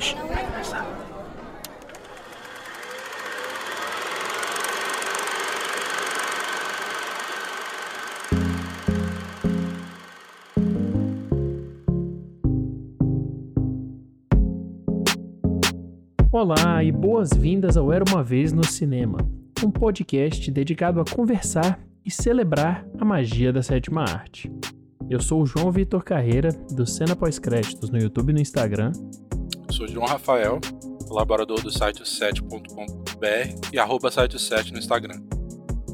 Vai. Olá e boas-vindas ao Era uma Vez no Cinema, um podcast dedicado a conversar e celebrar a magia da sétima arte. Eu sou o João Vitor Carreira, do Cena Pós-Créditos no YouTube e no Instagram. Eu sou João Rafael, colaborador do site 7.com.br e arroba site 7 no Instagram.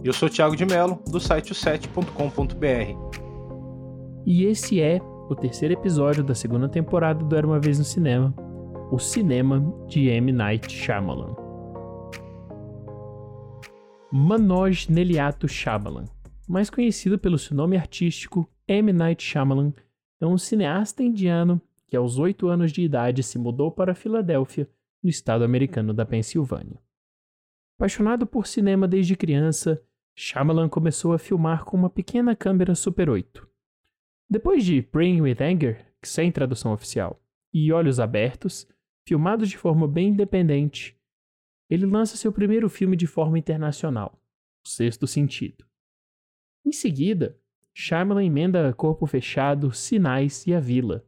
E eu sou o Thiago de Mello, do site 7.com.br. E esse é o terceiro episódio da segunda temporada do Era Uma Vez no Cinema, o cinema de M. Night Shyamalan. Manoj Neliato Shyamalan, mais conhecido pelo seu nome artístico M. Night Shyamalan, é um cineasta indiano que aos oito anos de idade se mudou para Filadélfia, no estado americano da Pensilvânia. Apaixonado por cinema desde criança, Shyamalan começou a filmar com uma pequena câmera Super 8. Depois de Praying with Anger, sem tradução oficial, e Olhos Abertos, filmados de forma bem independente, ele lança seu primeiro filme de forma internacional, O Sexto Sentido. Em seguida, Shyamalan emenda Corpo Fechado, Sinais e A Vila,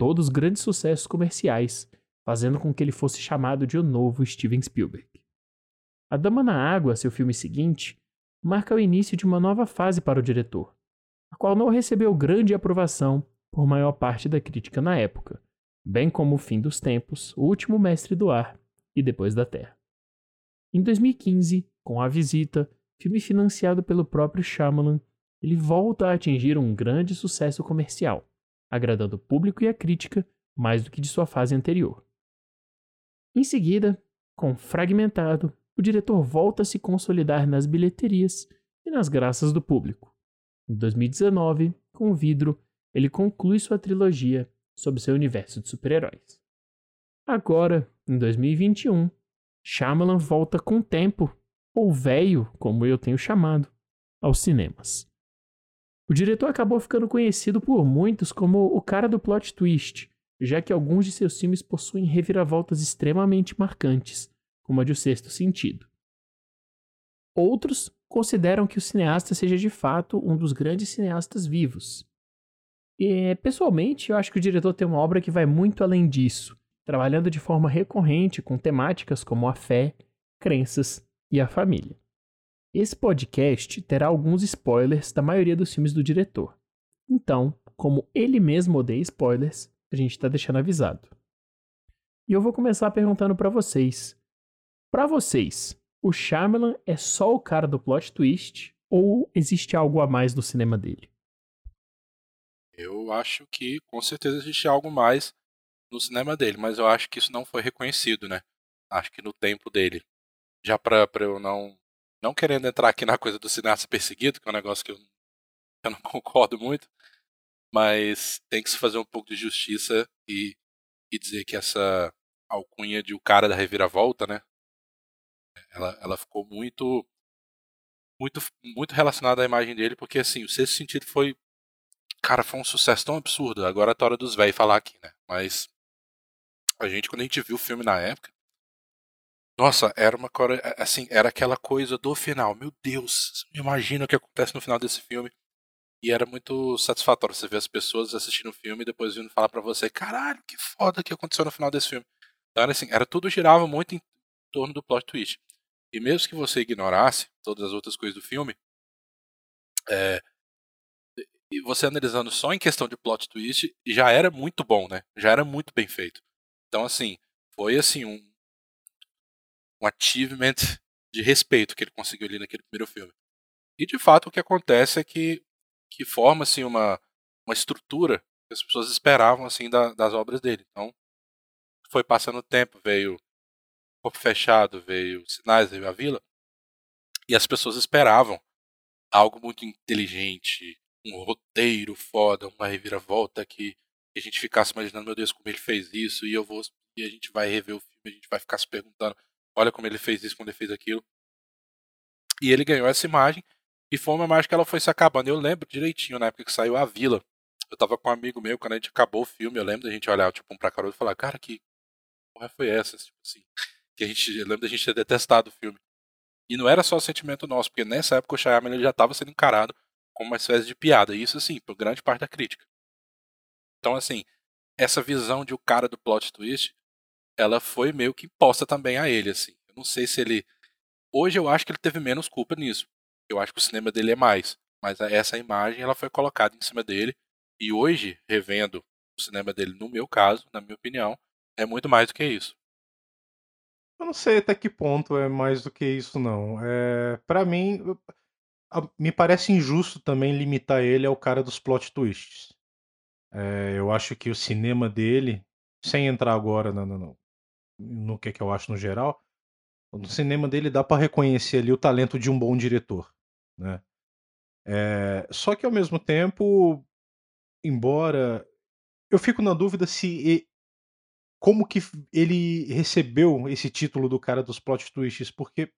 todos grandes sucessos comerciais, fazendo com que ele fosse chamado de o novo Steven Spielberg. A Dama na Água, seu filme seguinte, marca o início de uma nova fase para o diretor, a qual não recebeu grande aprovação por maior parte da crítica na época, bem como O Fim dos Tempos, O Último Mestre do Ar e Depois da Terra. Em 2015, com A Visita, filme financiado pelo próprio Shyamalan, ele volta a atingir um grande sucesso comercial, agradando o público e a crítica mais do que de sua fase anterior. Em seguida, com Fragmentado, o diretor volta a se consolidar nas bilheterias e nas graças do público. Em 2019, com Vidro, ele conclui sua trilogia sobre seu universo de super-heróis. Agora, em 2021, Shyamalan volta com tempo, ou velho, como eu tenho chamado, aos cinemas. O diretor acabou ficando conhecido por muitos como o cara do plot twist, já que alguns de seus filmes possuem reviravoltas extremamente marcantes, como a de O Sexto Sentido. Outros consideram que o cineasta seja de fato um dos grandes cineastas vivos, e, pessoalmente, eu acho que o diretor tem uma obra que vai muito além disso, trabalhando de forma recorrente com temáticas como a fé, crenças e a família. Esse podcast terá alguns spoilers da maioria dos filmes do diretor. Então, como ele mesmo odeia spoilers, a gente está deixando avisado. E eu vou começar perguntando para vocês. Para vocês, o Shyamalan é só o cara do plot twist ou existe algo a mais no cinema dele? Eu acho que com certeza existe algo mais no cinema dele, mas eu acho que isso não foi reconhecido, né? Acho que no tempo dele. Já pra eu não. Não querendo entrar aqui na coisa do cineasta perseguido, que é um negócio que eu, eu não concordo muito, mas tem que se fazer um pouco de justiça e, e dizer que essa alcunha de o cara da reviravolta, né? Ela, ela ficou muito muito muito relacionada à imagem dele, porque assim, o sexto sentido foi Cara, foi um sucesso tão absurdo. Agora é a hora dos velhos falar aqui, né? Mas a gente, quando a gente viu o filme na época, nossa, era uma assim, era aquela coisa do final. Meu Deus, imagina o que acontece no final desse filme. E era muito satisfatório você ver as pessoas assistindo o filme e depois vindo falar para você, caralho, que foda que aconteceu no final desse filme. Então era assim, era tudo girava muito em torno do plot twist. E mesmo que você ignorasse todas as outras coisas do filme, é, e você analisando só em questão de plot twist, já era muito bom, né? Já era muito bem feito. Então, assim, foi assim um, um achievement de respeito que ele conseguiu ali naquele primeiro filme. E de fato o que acontece é que, que forma assim uma, uma estrutura que as pessoas esperavam assim da, das obras dele. Então, foi passando o tempo, veio Corpo Fechado, veio Sinais, veio A Vila, e as pessoas esperavam algo muito inteligente, um roteiro foda, uma reviravolta que a gente ficasse imaginando, meu Deus, como ele fez isso, e eu vou e a gente vai rever o filme, a gente vai ficar se perguntando, olha como ele fez isso, quando ele fez aquilo. E ele ganhou essa imagem, e foi uma imagem que ela foi se acabando. Eu lembro direitinho, na época que saiu A Vila, eu tava com um amigo meu, quando a gente acabou o filme, eu lembro da gente olhar, tipo, um pra cara e falar, cara, que porra foi essa? Tipo assim, que a gente, eu lembro da gente ter detestado o filme. E não era só sentimento nosso, porque nessa época o Shyamalan ele já estava sendo encarado como uma espécie de piada. E isso, assim, por grande parte da crítica. Então, assim, essa visão de o cara do plot twist, ela foi meio que imposta também a ele, assim. Eu não sei se ele... Hoje eu acho que ele teve menos culpa nisso. Eu acho que o cinema dele é mais. Mas essa imagem, ela foi colocada em cima dele. E hoje, revendo o cinema dele, no meu caso, na minha opinião, é muito mais do que isso. Eu não sei até que ponto é mais do que isso, não. É, para mim, me parece injusto também limitar ele ao cara dos plot twists. É, eu acho que o cinema dele, sem entrar agora no, no, no que, que eu acho no geral, no cinema dele dá para reconhecer ali o talento de um bom diretor, né? É, só que ao mesmo tempo, embora eu fico na dúvida se como que ele recebeu esse título do cara dos plot twists, porque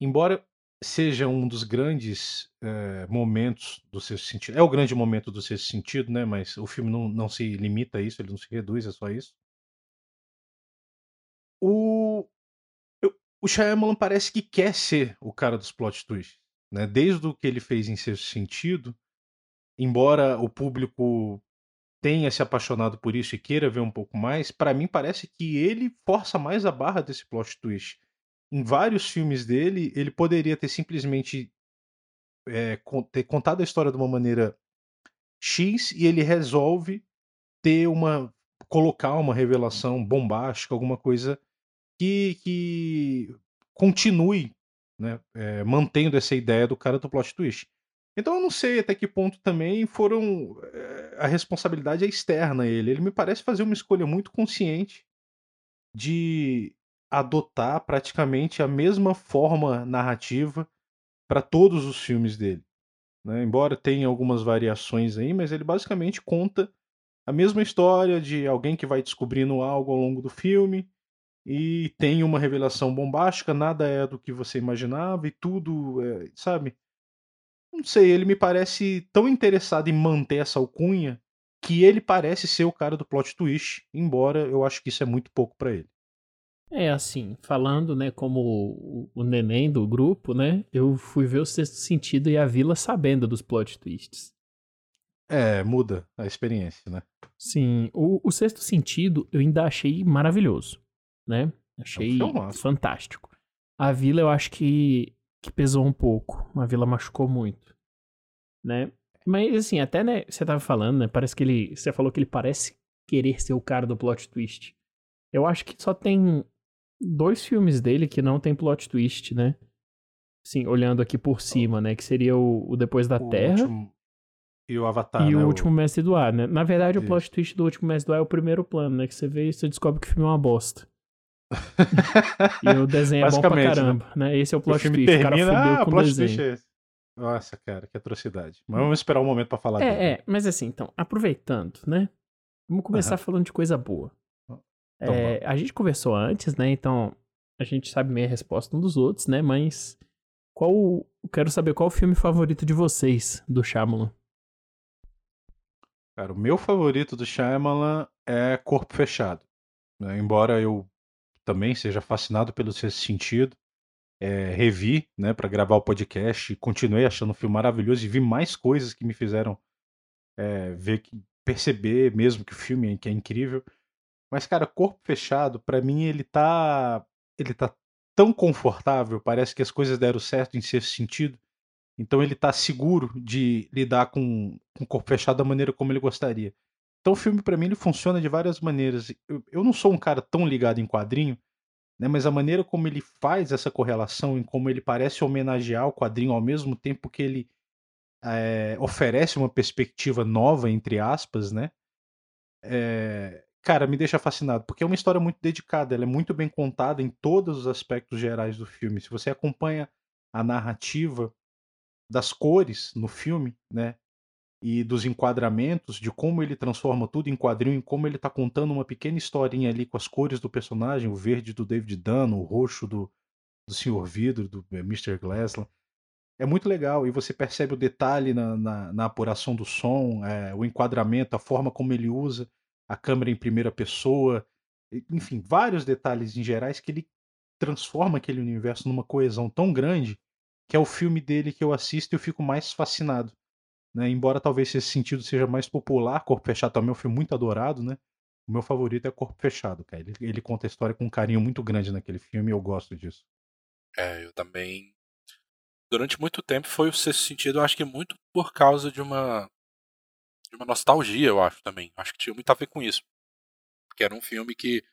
embora seja um dos grandes é, momentos do sexto sentido, é o grande momento do sexto sentido, né? Mas o filme não, não se limita a isso, ele não se reduz a só isso. O, o Shyamalan parece que quer ser o cara dos plot twists, né? Desde o que ele fez em sexto sentido, embora o público tenha se apaixonado por isso e queira ver um pouco mais, para mim parece que ele força mais a barra desse plot twist. Em vários filmes dele, ele poderia ter simplesmente é, ter contado a história de uma maneira X e ele resolve ter uma colocar uma revelação bombástica, alguma coisa que, que continue né, é, mantendo essa ideia do cara do plot twist. Então eu não sei até que ponto também foram. Eh, a responsabilidade é externa a ele. Ele me parece fazer uma escolha muito consciente de adotar praticamente a mesma forma narrativa para todos os filmes dele. Né? Embora tenha algumas variações aí, mas ele basicamente conta a mesma história de alguém que vai descobrindo algo ao longo do filme e tem uma revelação bombástica, nada é do que você imaginava e tudo, é, sabe? Não sei, ele me parece tão interessado em manter essa alcunha que ele parece ser o cara do plot twist, embora eu acho que isso é muito pouco para ele. É assim, falando, né, como o neném do grupo, né, eu fui ver o Sexto Sentido e a Vila sabendo dos plot twists. É, muda a experiência, né? Sim, o, o Sexto Sentido eu ainda achei maravilhoso, né? Achei é fantástico. A Vila eu acho que que pesou um pouco. A Vila machucou muito, né? Mas assim, até né, você tava falando, né? Parece que ele, você falou que ele parece querer ser o cara do plot twist. Eu acho que só tem dois filmes dele que não tem plot twist, né? Sim, olhando aqui por cima, né? Que seria o, o Depois da o Terra. Último... E o Avatar. E né? o Último Mestre do Ar, né? Na verdade, o plot twist do Último Mestre do Ar é o primeiro plano, né? Que você vê e você descobre que o filme é uma bosta. e o desenho é bom pra né? caramba, né? né? Esse é o plot o twist. Termina, o cara fudeu ah, com o desenho. É Nossa, cara, que atrocidade. Mas vamos esperar um momento para falar é, dele. É, mas assim, então, aproveitando, né? Vamos começar uhum. falando de coisa boa. Então, é, a gente conversou antes, né? Então, a gente sabe meio a resposta um dos outros, né? Mas qual. Quero saber qual o filme favorito de vocês do Shyamalan. Cara, o meu favorito do Shyamalan é Corpo Fechado. Né? Embora eu também seja fascinado pelo sexto sentido. É, revi, né, para gravar o podcast, continuei achando o filme maravilhoso e vi mais coisas que me fizeram é, ver perceber mesmo que o filme é, que é incrível. Mas cara, Corpo Fechado, para mim ele tá ele tá tão confortável, parece que as coisas deram certo em sexto sentido. Então ele tá seguro de lidar com, com o corpo fechado da maneira como ele gostaria. Então o filme para mim ele funciona de várias maneiras. Eu, eu, não sou um cara tão ligado em quadrinho, né, mas a maneira como ele faz essa correlação, em como ele parece homenagear o quadrinho ao mesmo tempo que ele é, oferece uma perspectiva nova, entre aspas, né? É, cara, me deixa fascinado, porque é uma história muito dedicada, ela é muito bem contada em todos os aspectos gerais do filme. Se você acompanha a narrativa das cores no filme, né? E dos enquadramentos, de como ele transforma tudo em quadrinho, em como ele está contando uma pequena historinha ali com as cores do personagem, o verde do David Dunn, o roxo do, do Sr. Vidro, do eh, Mr. Glassland. É muito legal e você percebe o detalhe na, na, na apuração do som, é, o enquadramento, a forma como ele usa a câmera em primeira pessoa, enfim, vários detalhes em gerais que ele transforma aquele universo numa coesão tão grande que é o filme dele que eu assisto e eu fico mais fascinado. Né? Embora talvez esse sentido seja mais popular, Corpo Fechado também é um filme muito adorado, né? O meu favorito é Corpo Fechado, cara. Ele, ele conta a história com um carinho muito grande naquele filme e eu gosto disso. É, eu também. Durante muito tempo foi o sexto sentido, eu acho que muito por causa de uma. de uma nostalgia, eu acho também. Acho que tinha muito a ver com isso. Porque era um filme que.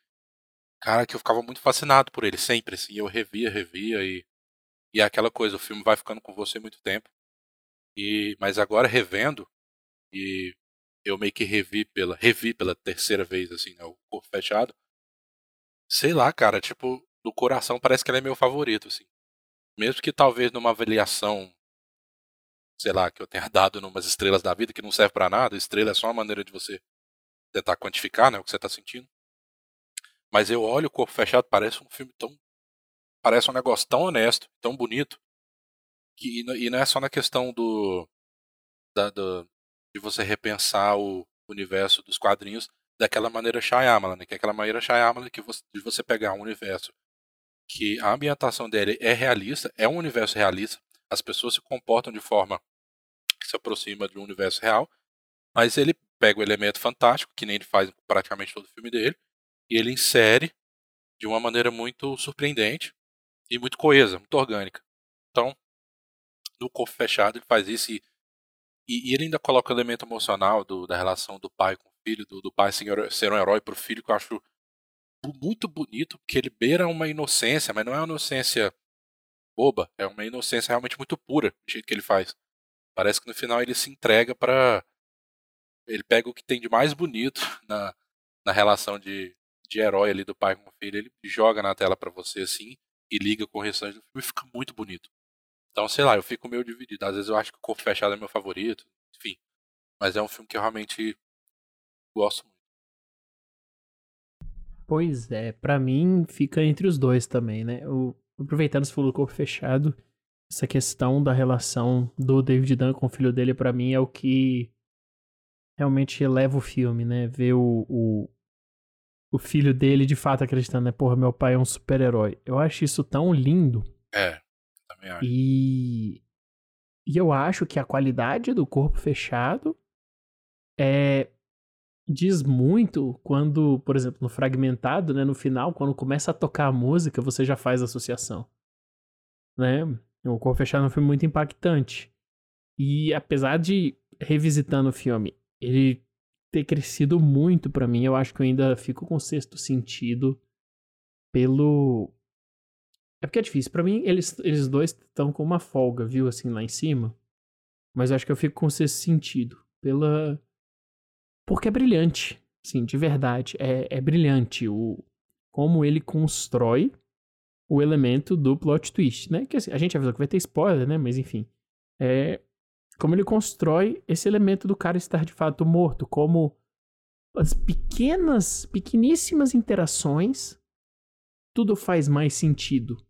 Cara, que eu ficava muito fascinado por ele, sempre, assim. Eu revia, revia e. E é aquela coisa, o filme vai ficando com você muito tempo. E, mas agora revendo, e eu meio que revi pela, revi pela terceira vez, assim, né, o corpo fechado. Sei lá, cara, tipo, do coração parece que ele é meu favorito, assim. Mesmo que talvez numa avaliação, sei lá, que eu tenha dado numas estrelas da vida que não serve para nada, estrela é só uma maneira de você tentar quantificar, né, o que você tá sentindo. Mas eu olho o corpo fechado, parece um filme tão. Parece um negócio tão honesto, tão bonito, que, e não é só na questão do, da, do de você repensar o universo dos quadrinhos daquela maneira Shyamalan, né? que é aquela maneira Shyamalan que você, de você pegar um universo que a ambientação dele é realista, é um universo realista, as pessoas se comportam de forma que se aproxima de um universo real, mas ele pega o elemento fantástico, que nem ele faz praticamente todo o filme dele, e ele insere de uma maneira muito surpreendente e muito coesa, muito orgânica. Então, no corpo fechado ele faz isso e, e, ele ainda coloca o elemento emocional do, da relação do pai com o filho, do, do pai ser, um herói pro filho, que eu acho muito bonito, porque ele beira uma inocência, mas não é uma inocência boba, é uma inocência realmente muito pura, do jeito que ele faz. Parece que no final ele se entrega para ele pega o que tem de mais bonito na, na relação de, de herói ali do pai com o filho, ele joga na tela para você assim e liga com o restante do filme e fica muito bonito. Então, sei lá, eu fico meio dividido. Às vezes eu acho que o Corpo Fechado é meu favorito, enfim. Mas é um filme que eu realmente gosto muito. Pois é, para mim fica entre os dois também, né? O, aproveitando se falou do Corpo Fechado, essa questão da relação do David Dunn com o filho dele, para mim, é o que realmente eleva o filme, né? Ver o, o, o filho dele de fato acreditando, né? Porra, meu pai é um super-herói. Eu acho isso tão lindo. É E, e eu acho que a qualidade do corpo fechado é diz muito quando, por exemplo, no fragmentado, né, no final, quando começa a tocar a música, você já faz associação. Né? O Corpo Fechado é um filme muito impactante. E apesar de revisitando o filme, ele ter crescido muito para mim, eu acho que eu ainda fico com sexto sentido pelo é porque é difícil. Para mim, eles, eles dois estão com uma folga, viu, assim, lá em cima. Mas acho que eu fico com esse sentido. Pela. Porque é brilhante. Sim, de verdade. É, é brilhante o como ele constrói o elemento do plot twist, né? Que assim, a gente avisou que vai ter spoiler, né? Mas enfim. É. Como ele constrói esse elemento do cara estar de fato morto. Como as pequenas, pequeníssimas interações tudo faz mais sentido.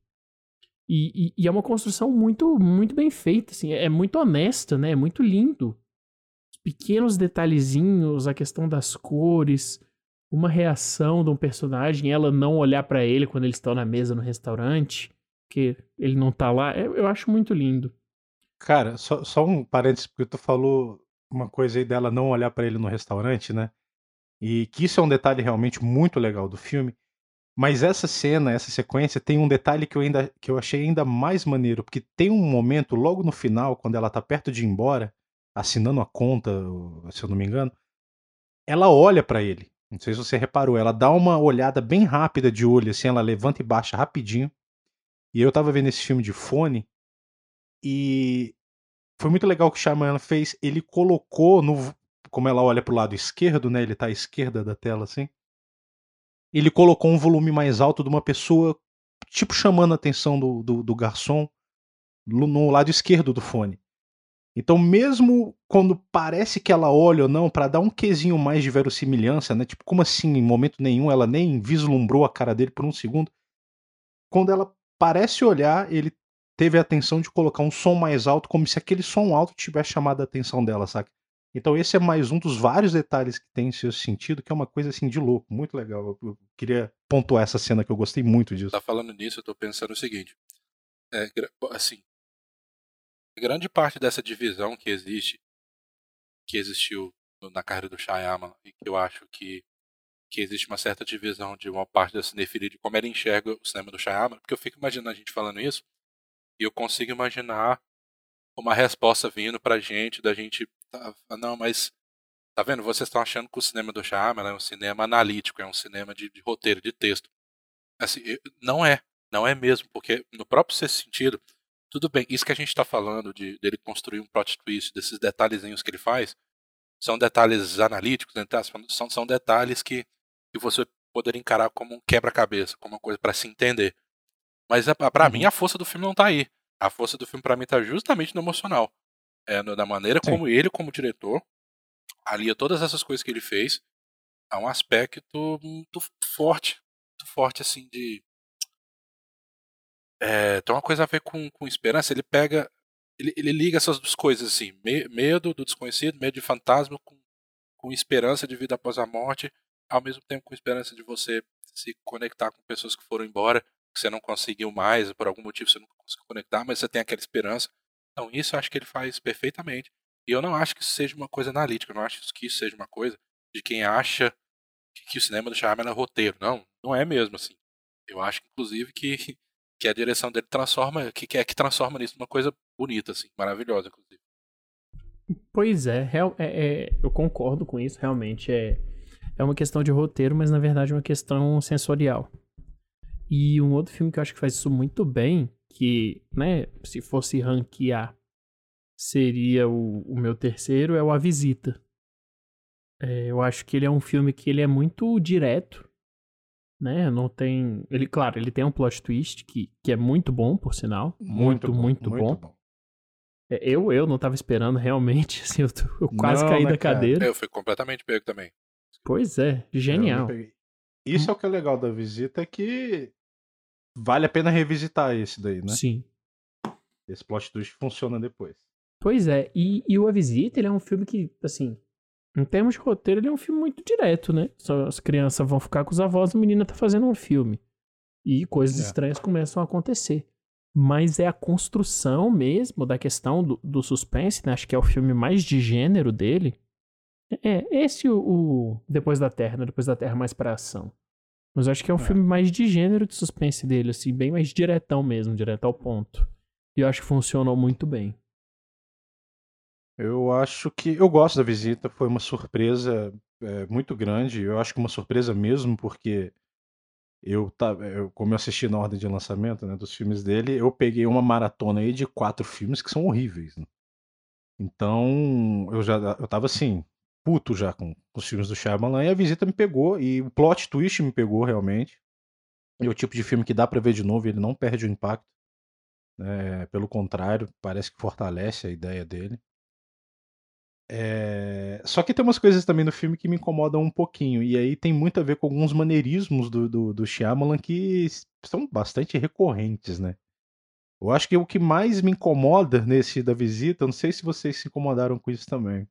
E, e, e, é uma construção muito, muito bem feita, assim, é muito honesta, né? É muito lindo. Os pequenos detalhezinhos, a questão das cores, uma reação de um personagem, ela não olhar para ele quando eles estão na mesa no restaurante, que ele não tá lá, eu, é, eu acho muito lindo. Cara, só, só um parênteses, porque tu falou uma coisa aí dela não olhar para ele no restaurante, né? E que isso é um detalhe realmente muito legal do filme. Mas essa cena, essa sequência, tem um detalhe que eu, ainda, que eu achei ainda mais maneiro, porque tem um momento logo no final, quando ela tá perto de ir embora, assinando a conta, se eu não me engano, ela olha para ele. Não sei se você reparou, ela dá uma olhada bem rápida de olho, assim, ela levanta e baixa rapidinho. E eu tava vendo esse filme de fone e foi muito legal o que o Shyamalan fez. Ele colocou no, como ela olha pro lado esquerdo, né? Ele tá à esquerda da tela assim ele colocou um volume mais alto de uma pessoa, tipo chamando a atenção do, do, do garçom no lado esquerdo do fone. Então, mesmo quando parece que ela olha ou não, para dar um quesinho mais de verossimilhança, né? Tipo, como assim, em momento nenhum ela nem vislumbrou a cara dele por um segundo. Quando ela parece olhar, ele teve a atenção de colocar um som mais alto, como se aquele som alto tivesse chamado a atenção dela, sabe? Então esse é mais um dos vários detalhes que tem em seu sentido, que é uma coisa assim de louco, muito legal. Eu, queria pontuar essa cena que eu gostei muito disso. Tá falando nisso, eu tô pensando o seguinte. É, assim, grande parte dessa divisão que existe, que existiu na carreira do Shyamalan, e que eu acho que, que existe uma certa divisão de uma parte da cinefilia de como ele enxerga o cinema do Shyamalan, porque eu fico imaginando a gente falando isso, e eu consigo imaginar uma resposta vindo pra gente, da gente, tá, não, mas tá vendo, vocês estão achando que o cinema do Shyamalan é um cinema analítico, é um cinema de, de roteiro, de texto. Assim, não é, não é mesmo, porque no próprio sentido, tudo bem, isso que a gente está falando de dele construir um plot twist, desses detalhezinhos que ele faz, são detalhes analíticos, né? Tá, são, são detalhes que, que você poderia encarar como um quebra-cabeça, como uma coisa para se entender. Mas para uhum. mim a força do filme não tá aí. A força do filme para mim tá justamente no emocional. É, na maneira Sim. como ele, como diretor, alia todas essas coisas que ele fez a um aspecto muito forte. Muito forte, assim, de. É, tem uma coisa a ver com, com esperança. Ele pega. Ele, ele liga essas duas coisas, assim. Me, medo do desconhecido, medo de fantasma, com, com esperança de vida após a morte, ao mesmo tempo com esperança de você se conectar com pessoas que foram embora que você não conseguiu mais, por algum motivo você não conseguiu conectar, mas você tem aquela esperança. Então, isso eu acho que ele faz perfeitamente. E eu não acho que isso seja uma coisa analítica, eu não acho que isso seja uma coisa de quem acha que, que o cinema do Shyamalan é roteiro. Não, não é mesmo assim. Eu acho, inclusive, que, que a direção dele transforma, que, é que transforma nisso uma coisa bonita, assim, maravilhosa, inclusive. Pois é, é, é, eu concordo com isso, realmente é, é uma questão de roteiro, mas na verdade é uma questão sensorial. E um outro filme que eu acho que faz isso muito bem, que, né, se fosse ranquear, seria o, o meu terceiro, é o A Visita. É, eu acho que ele é um filme que ele é muito direto, né? Não tem. Ele, claro, ele tem um plot twist que, que é muito bom, por sinal. Muito, muito, bom, muito, muito bom. bom. É, eu, eu não tava esperando realmente, assim, eu, eu quase não, caí né, da cadeira. Eu fui completamente pego também. Pois é, genial. Isso é o que é legal da visita, é que vale a pena revisitar esse daí, né? Sim. Esse plot twist funciona depois. Pois é, e, e o A Visita, ele é um filme que, assim, em termos de roteiro, ele é um filme muito direto, né? As crianças vão ficar com os avós, a menina tá fazendo um filme. E coisas é. estranhas começam a acontecer. Mas é a construção mesmo da questão do, do suspense, né? Acho que é o filme mais de gênero dele. É, esse o, o Depois da Terra, né? Depois da Terra mais pra ação. Mas acho que é um é. filme mais de gênero de suspense dele, assim, bem mais diretão mesmo, direto ao ponto. E eu acho que funcionou muito bem. Eu acho que. Eu gosto da visita, foi uma surpresa é, muito grande. Eu acho que uma surpresa mesmo, porque eu, tá, eu, como eu assisti na ordem de lançamento né, dos filmes dele, eu peguei uma maratona aí de quatro filmes que são horríveis. Né? Então, eu já eu tava assim, puto já com, com os filmes do Shyamalan e a visita me pegou e o plot twist me pegou realmente. É o tipo de filme que dá para ver de novo e ele não perde o impacto. É, pelo contrário, parece que fortalece a ideia dele. É... Só que tem umas coisas também no filme que me incomodam um pouquinho. E aí tem muito a ver com alguns maneirismos do, do, do Shyamalan que são bastante recorrentes, né? Eu acho que o que mais me incomoda nesse da visita, não sei se vocês se incomodaram com isso também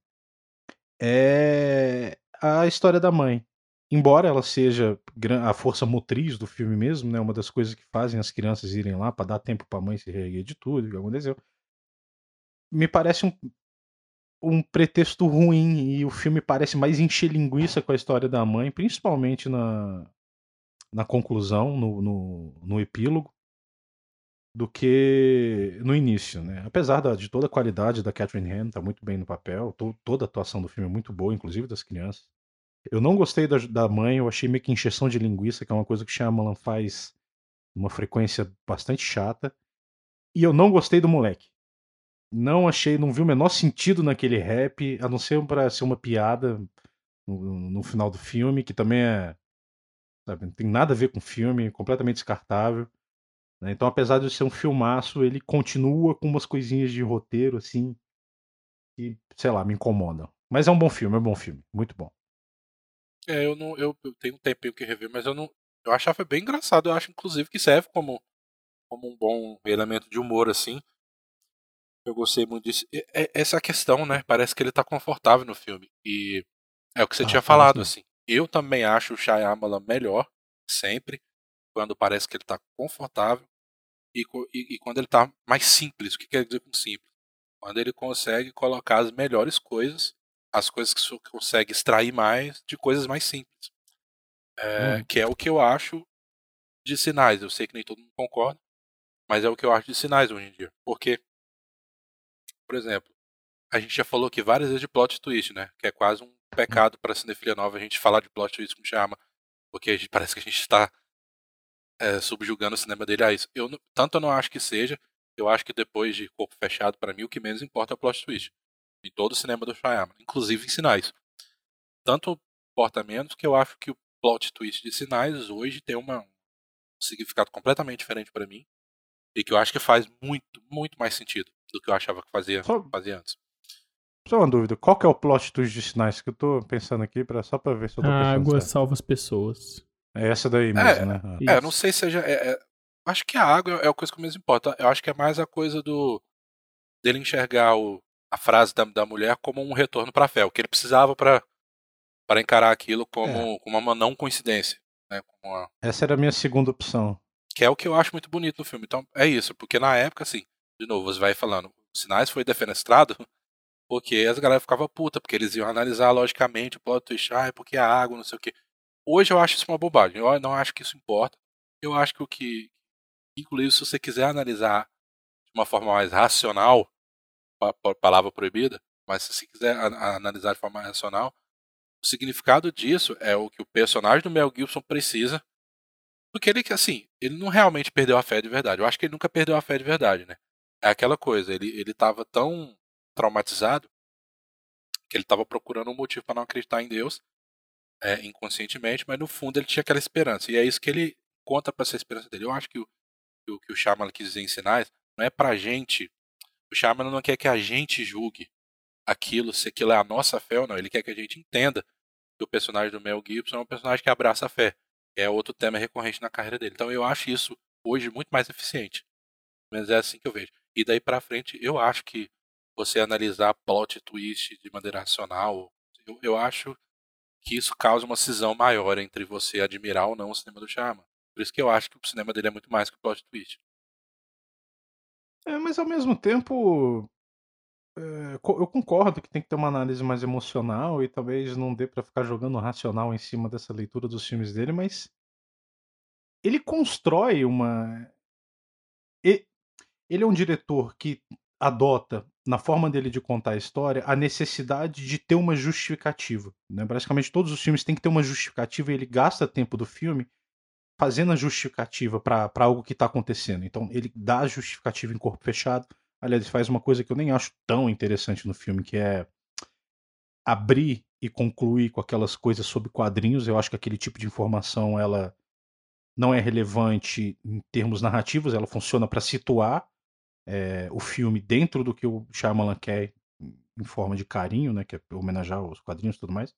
é a história da mãe. Embora ela seja a força motriz do filme mesmo, né, uma das coisas que fazem as crianças irem lá para dar tempo para a mãe se reerguer de tudo que aconteceu, me parece um, um pretexto ruim e o filme parece mais encher linguiça com a história da mãe, principalmente na, na conclusão, no, no, no epílogo do que no início, né? Apesar da, de toda a qualidade da Catherine Han, tá muito bem no papel, to, toda a atuação do filme é muito boa, inclusive das crianças. Eu não gostei da, da mãe, eu achei meio que encheção de linguiça, que é uma coisa que Shyamalan faz uma frequência bastante chata. E eu não gostei do moleque. Não achei, não vi o menor sentido naquele rap, a não ser para ser uma piada no, no, final do filme, que também é. Sabe, não tem nada a ver com o filme, completamente descartável. Né? Então, apesar de ser um filmaço, ele continua com umas coisinhas de roteiro, assim, que, sei lá, me incomodam. Mas é um bom filme, é um bom filme, muito bom. É, eu não. Eu, eu tenho um tempinho que rever, mas eu não. Eu achava bem engraçado. Eu acho, inclusive, que serve como, como um bom elemento de humor, assim. Eu gostei muito disso. É, essa questão, né? Parece que ele tá confortável no filme. E é o que você ah, tinha falado, assim. Eu também acho o Shyamalan melhor, sempre, quando parece que ele tá confortável e, e, e quando ele tá mais simples. O que quer dizer com simples? Quando ele consegue colocar as melhores coisas, as coisas que você consegue extrair mais de coisas mais simples. É, hum. Que é o que eu acho de sinais. Eu sei que nem todo mundo concorda, mas é o que eu acho de sinais hoje em dia. Porque, por exemplo, a gente já falou aqui várias vezes de plot twist, né? Que é quase um pecado para a cinefilia nova a gente falar de plot twist como chama. Porque gente, parece que a gente está é, subjugando o cinema dele a isso. Eu, tanto eu não acho que seja, eu acho que depois de Corpo Fechado, para mim, o que menos importa é o plot twist. Em todo o cinema do Shyamalan, inclusive em Sinais. Tanto importa menos que eu acho que o plot twist de Sinais hoje tem uma, um significado completamente diferente para mim. E que eu acho que faz muito, muito mais sentido do que eu achava que fazia, só, fazia antes. Só uma dúvida, qual que é o plot twist de Sinais que eu tô pensando aqui, pra, só pra ver se eu tô A água certo. salva as pessoas. É essa daí mesmo, é, né? É, não sei se seja... É, é, Acho que a água é a coisa que menos importa. Eu acho que é mais a coisa do dele enxergar o, a frase da, da mulher como um retorno para a fé, o que ele precisava para para encarar aquilo como, é. como uma não coincidência. Né? Uma... Essa era a minha segunda opção. Que é o que eu acho muito bonito no filme. Então, é isso, porque na época, assim, de novo, você vai falando, os sinais foi defenestrado porque as galera ficava puta, porque eles iam analisar logicamente o plot twist, ah, é porque a água, não sei o que. Hoje eu acho isso uma bobagem, eu não acho que isso importa. Eu acho que o que, Inclusive, se você quiser analisar de uma forma mais racional, palavra proibida, mas se você quiser analisar de forma racional, o significado disso é o que o personagem do Mel Gibson precisa, porque ele assim, ele não realmente perdeu a fé de verdade. Eu acho que ele nunca perdeu a fé de verdade, né? É aquela coisa, ele ele tão traumatizado que ele estava procurando um motivo para não acreditar em Deus, é, inconscientemente, mas no fundo ele tinha aquela esperança. E é isso que ele conta para essa esperança dele. Eu acho que o, que o, que o quis dizer em sinais, não é pra gente. O Shyamalan não quer que a gente julgue aquilo, se aquilo é a nossa fé ou não. Ele quer que a gente entenda que o personagem do Mel Gibson é um personagem que abraça a fé. É outro tema recorrente na carreira dele. Então eu acho isso hoje muito mais eficiente. Mas é assim que eu vejo. E daí pra frente, eu acho que você analisar plot twist de maneira racional, eu, eu acho que isso causa uma cisão maior entre você admirar ou não o cinema do Shyamalan. Por isso que eu acho que o cinema dele é muito mais que o plot twist. É, mas ao mesmo tempo, é, eu concordo que tem que ter uma análise mais emocional e talvez não dê para ficar jogando racional em cima dessa leitura dos filmes dele, mas ele constrói uma. Ele é um diretor que adota, na forma dele de contar a história, a necessidade de ter uma justificativa. Né? Todos os filmes têm que ter uma justificativa e ele gasta tempo do filme fazendo a justificativa para algo que está acontecendo. Então ele dá a justificativa em corpo fechado. Aliás, ele faz uma coisa que eu nem acho tão interessante no filme, que é abrir e concluir com aquelas coisas sobre quadrinhos. Eu acho que aquele tipo de informação ela não é relevante em termos narrativos, ela funciona para situar é, o filme dentro do que o Shyamalan quer em forma de carinho, né, que é homenagear os quadrinhos e tudo mais.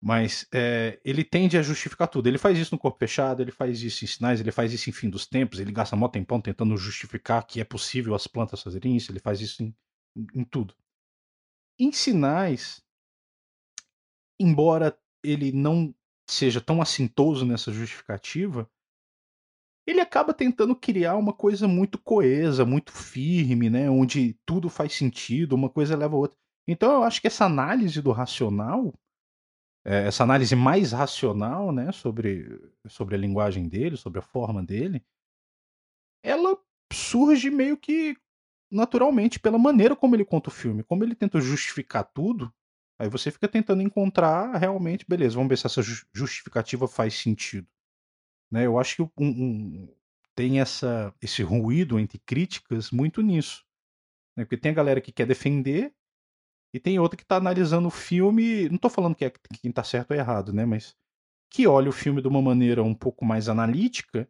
Mas é, ele tende a justificar tudo. Ele faz isso no corpo fechado, ele faz isso em sinais, ele faz isso em fim dos tempos, ele gasta mó tempão tentando justificar que é possível as plantas fazerem isso, ele faz isso em, em tudo. Em sinais, embora ele não seja tão assintoso nessa justificativa, ele acaba tentando criar uma coisa muito coesa, muito firme, né? Onde tudo faz sentido, uma coisa leva a outra. Então eu acho que essa análise do racional é, essa análise mais racional, né, sobre, sobre a linguagem dele, sobre a forma dele, ela surge meio que naturalmente pela maneira como ele conta o filme, como ele tenta justificar tudo. Aí você fica tentando encontrar realmente, beleza, vamos ver se essa justificativa faz sentido. Né? Eu acho que um, um, tem essa, esse ruído entre críticas muito nisso. Né? Porque tem a galera que quer defender e tem outra que está analisando o filme, não estou falando que é quem está certo ou errado, né? Mas que olha o filme de uma maneira um pouco mais analítica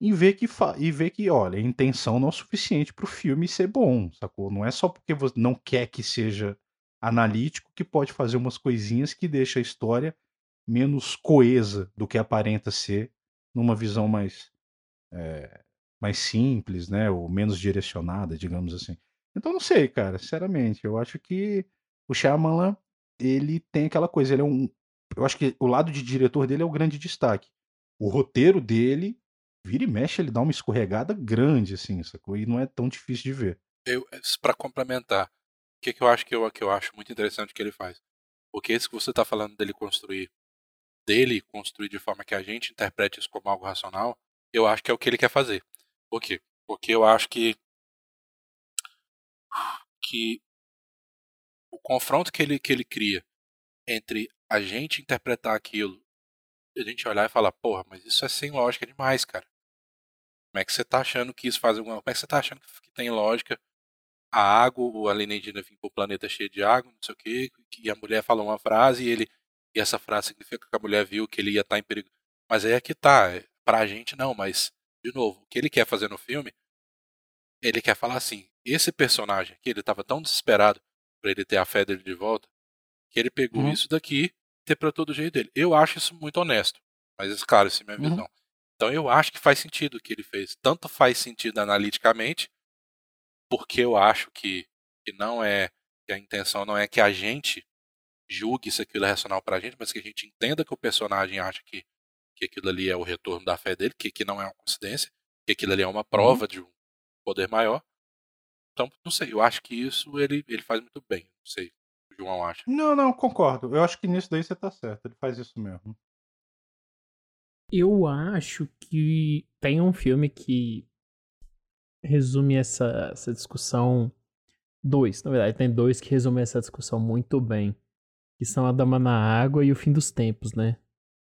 e vê que, e vê que olha, a intenção não é suficiente para o filme ser bom, sacou? Não é só porque você não quer que seja analítico que pode fazer umas coisinhas que deixa a história menos coesa do que aparenta ser numa visão mais é, mais simples, né, ou menos direcionada, digamos assim. Então não sei, cara, sinceramente. Eu acho que o Shyamalan, ele tem aquela coisa, ele é um. Eu acho que o lado de diretor dele é o grande destaque. O roteiro dele, vira e mexe, ele dá uma escorregada grande, assim, sacou? E não é tão difícil de ver. Eu, para complementar, o que, que eu acho que eu, que eu acho muito interessante que ele faz? Porque esse que você está falando dele construir, dele construir de forma que a gente interprete isso como algo racional, eu acho que é o que ele quer fazer. Por quê? Porque eu acho que que o confronto que ele, que ele cria entre a gente interpretar aquilo a gente olhar e falar, porra, mas isso é sem lógica demais, cara. Como é que você tá achando que isso faz alguma. Como é que você tá achando que tem lógica a água, o alienígena vir pro planeta cheio de água, não sei o quê, e a mulher fala uma frase e ele. E essa frase significa que a mulher viu que ele ia estar tá em perigo. Mas aí é que tá. É, pra gente não, mas, de novo, o que ele quer fazer no filme, ele quer falar assim, esse personagem aqui, ele estava tão desesperado para ele ter a fé dele de volta, que ele pegou uhum. isso daqui e interpretou do jeito dele. Eu acho isso muito honesto, mas claro, essa é minha uhum. visão. Então eu acho que faz sentido o que ele fez. Tanto faz sentido analiticamente, porque eu acho que, que não é que a intenção não é que a gente julgue se aquilo é racional pra gente, mas que a gente entenda que o personagem acha que, que aquilo ali é o retorno da fé dele, que, que não é uma coincidência, que aquilo ali é uma prova uhum. de um poder maior. Então, não sei, eu acho que isso ele, ele faz muito bem. Não sei o João acha. Não, não, concordo. Eu acho que nisso daí você tá certo. Ele faz isso mesmo. Eu acho que tem um filme que resume essa, essa discussão. Dois, na verdade, tem dois que resumem essa discussão muito bem. Que são A Dama na Água e O Fim dos Tempos, né?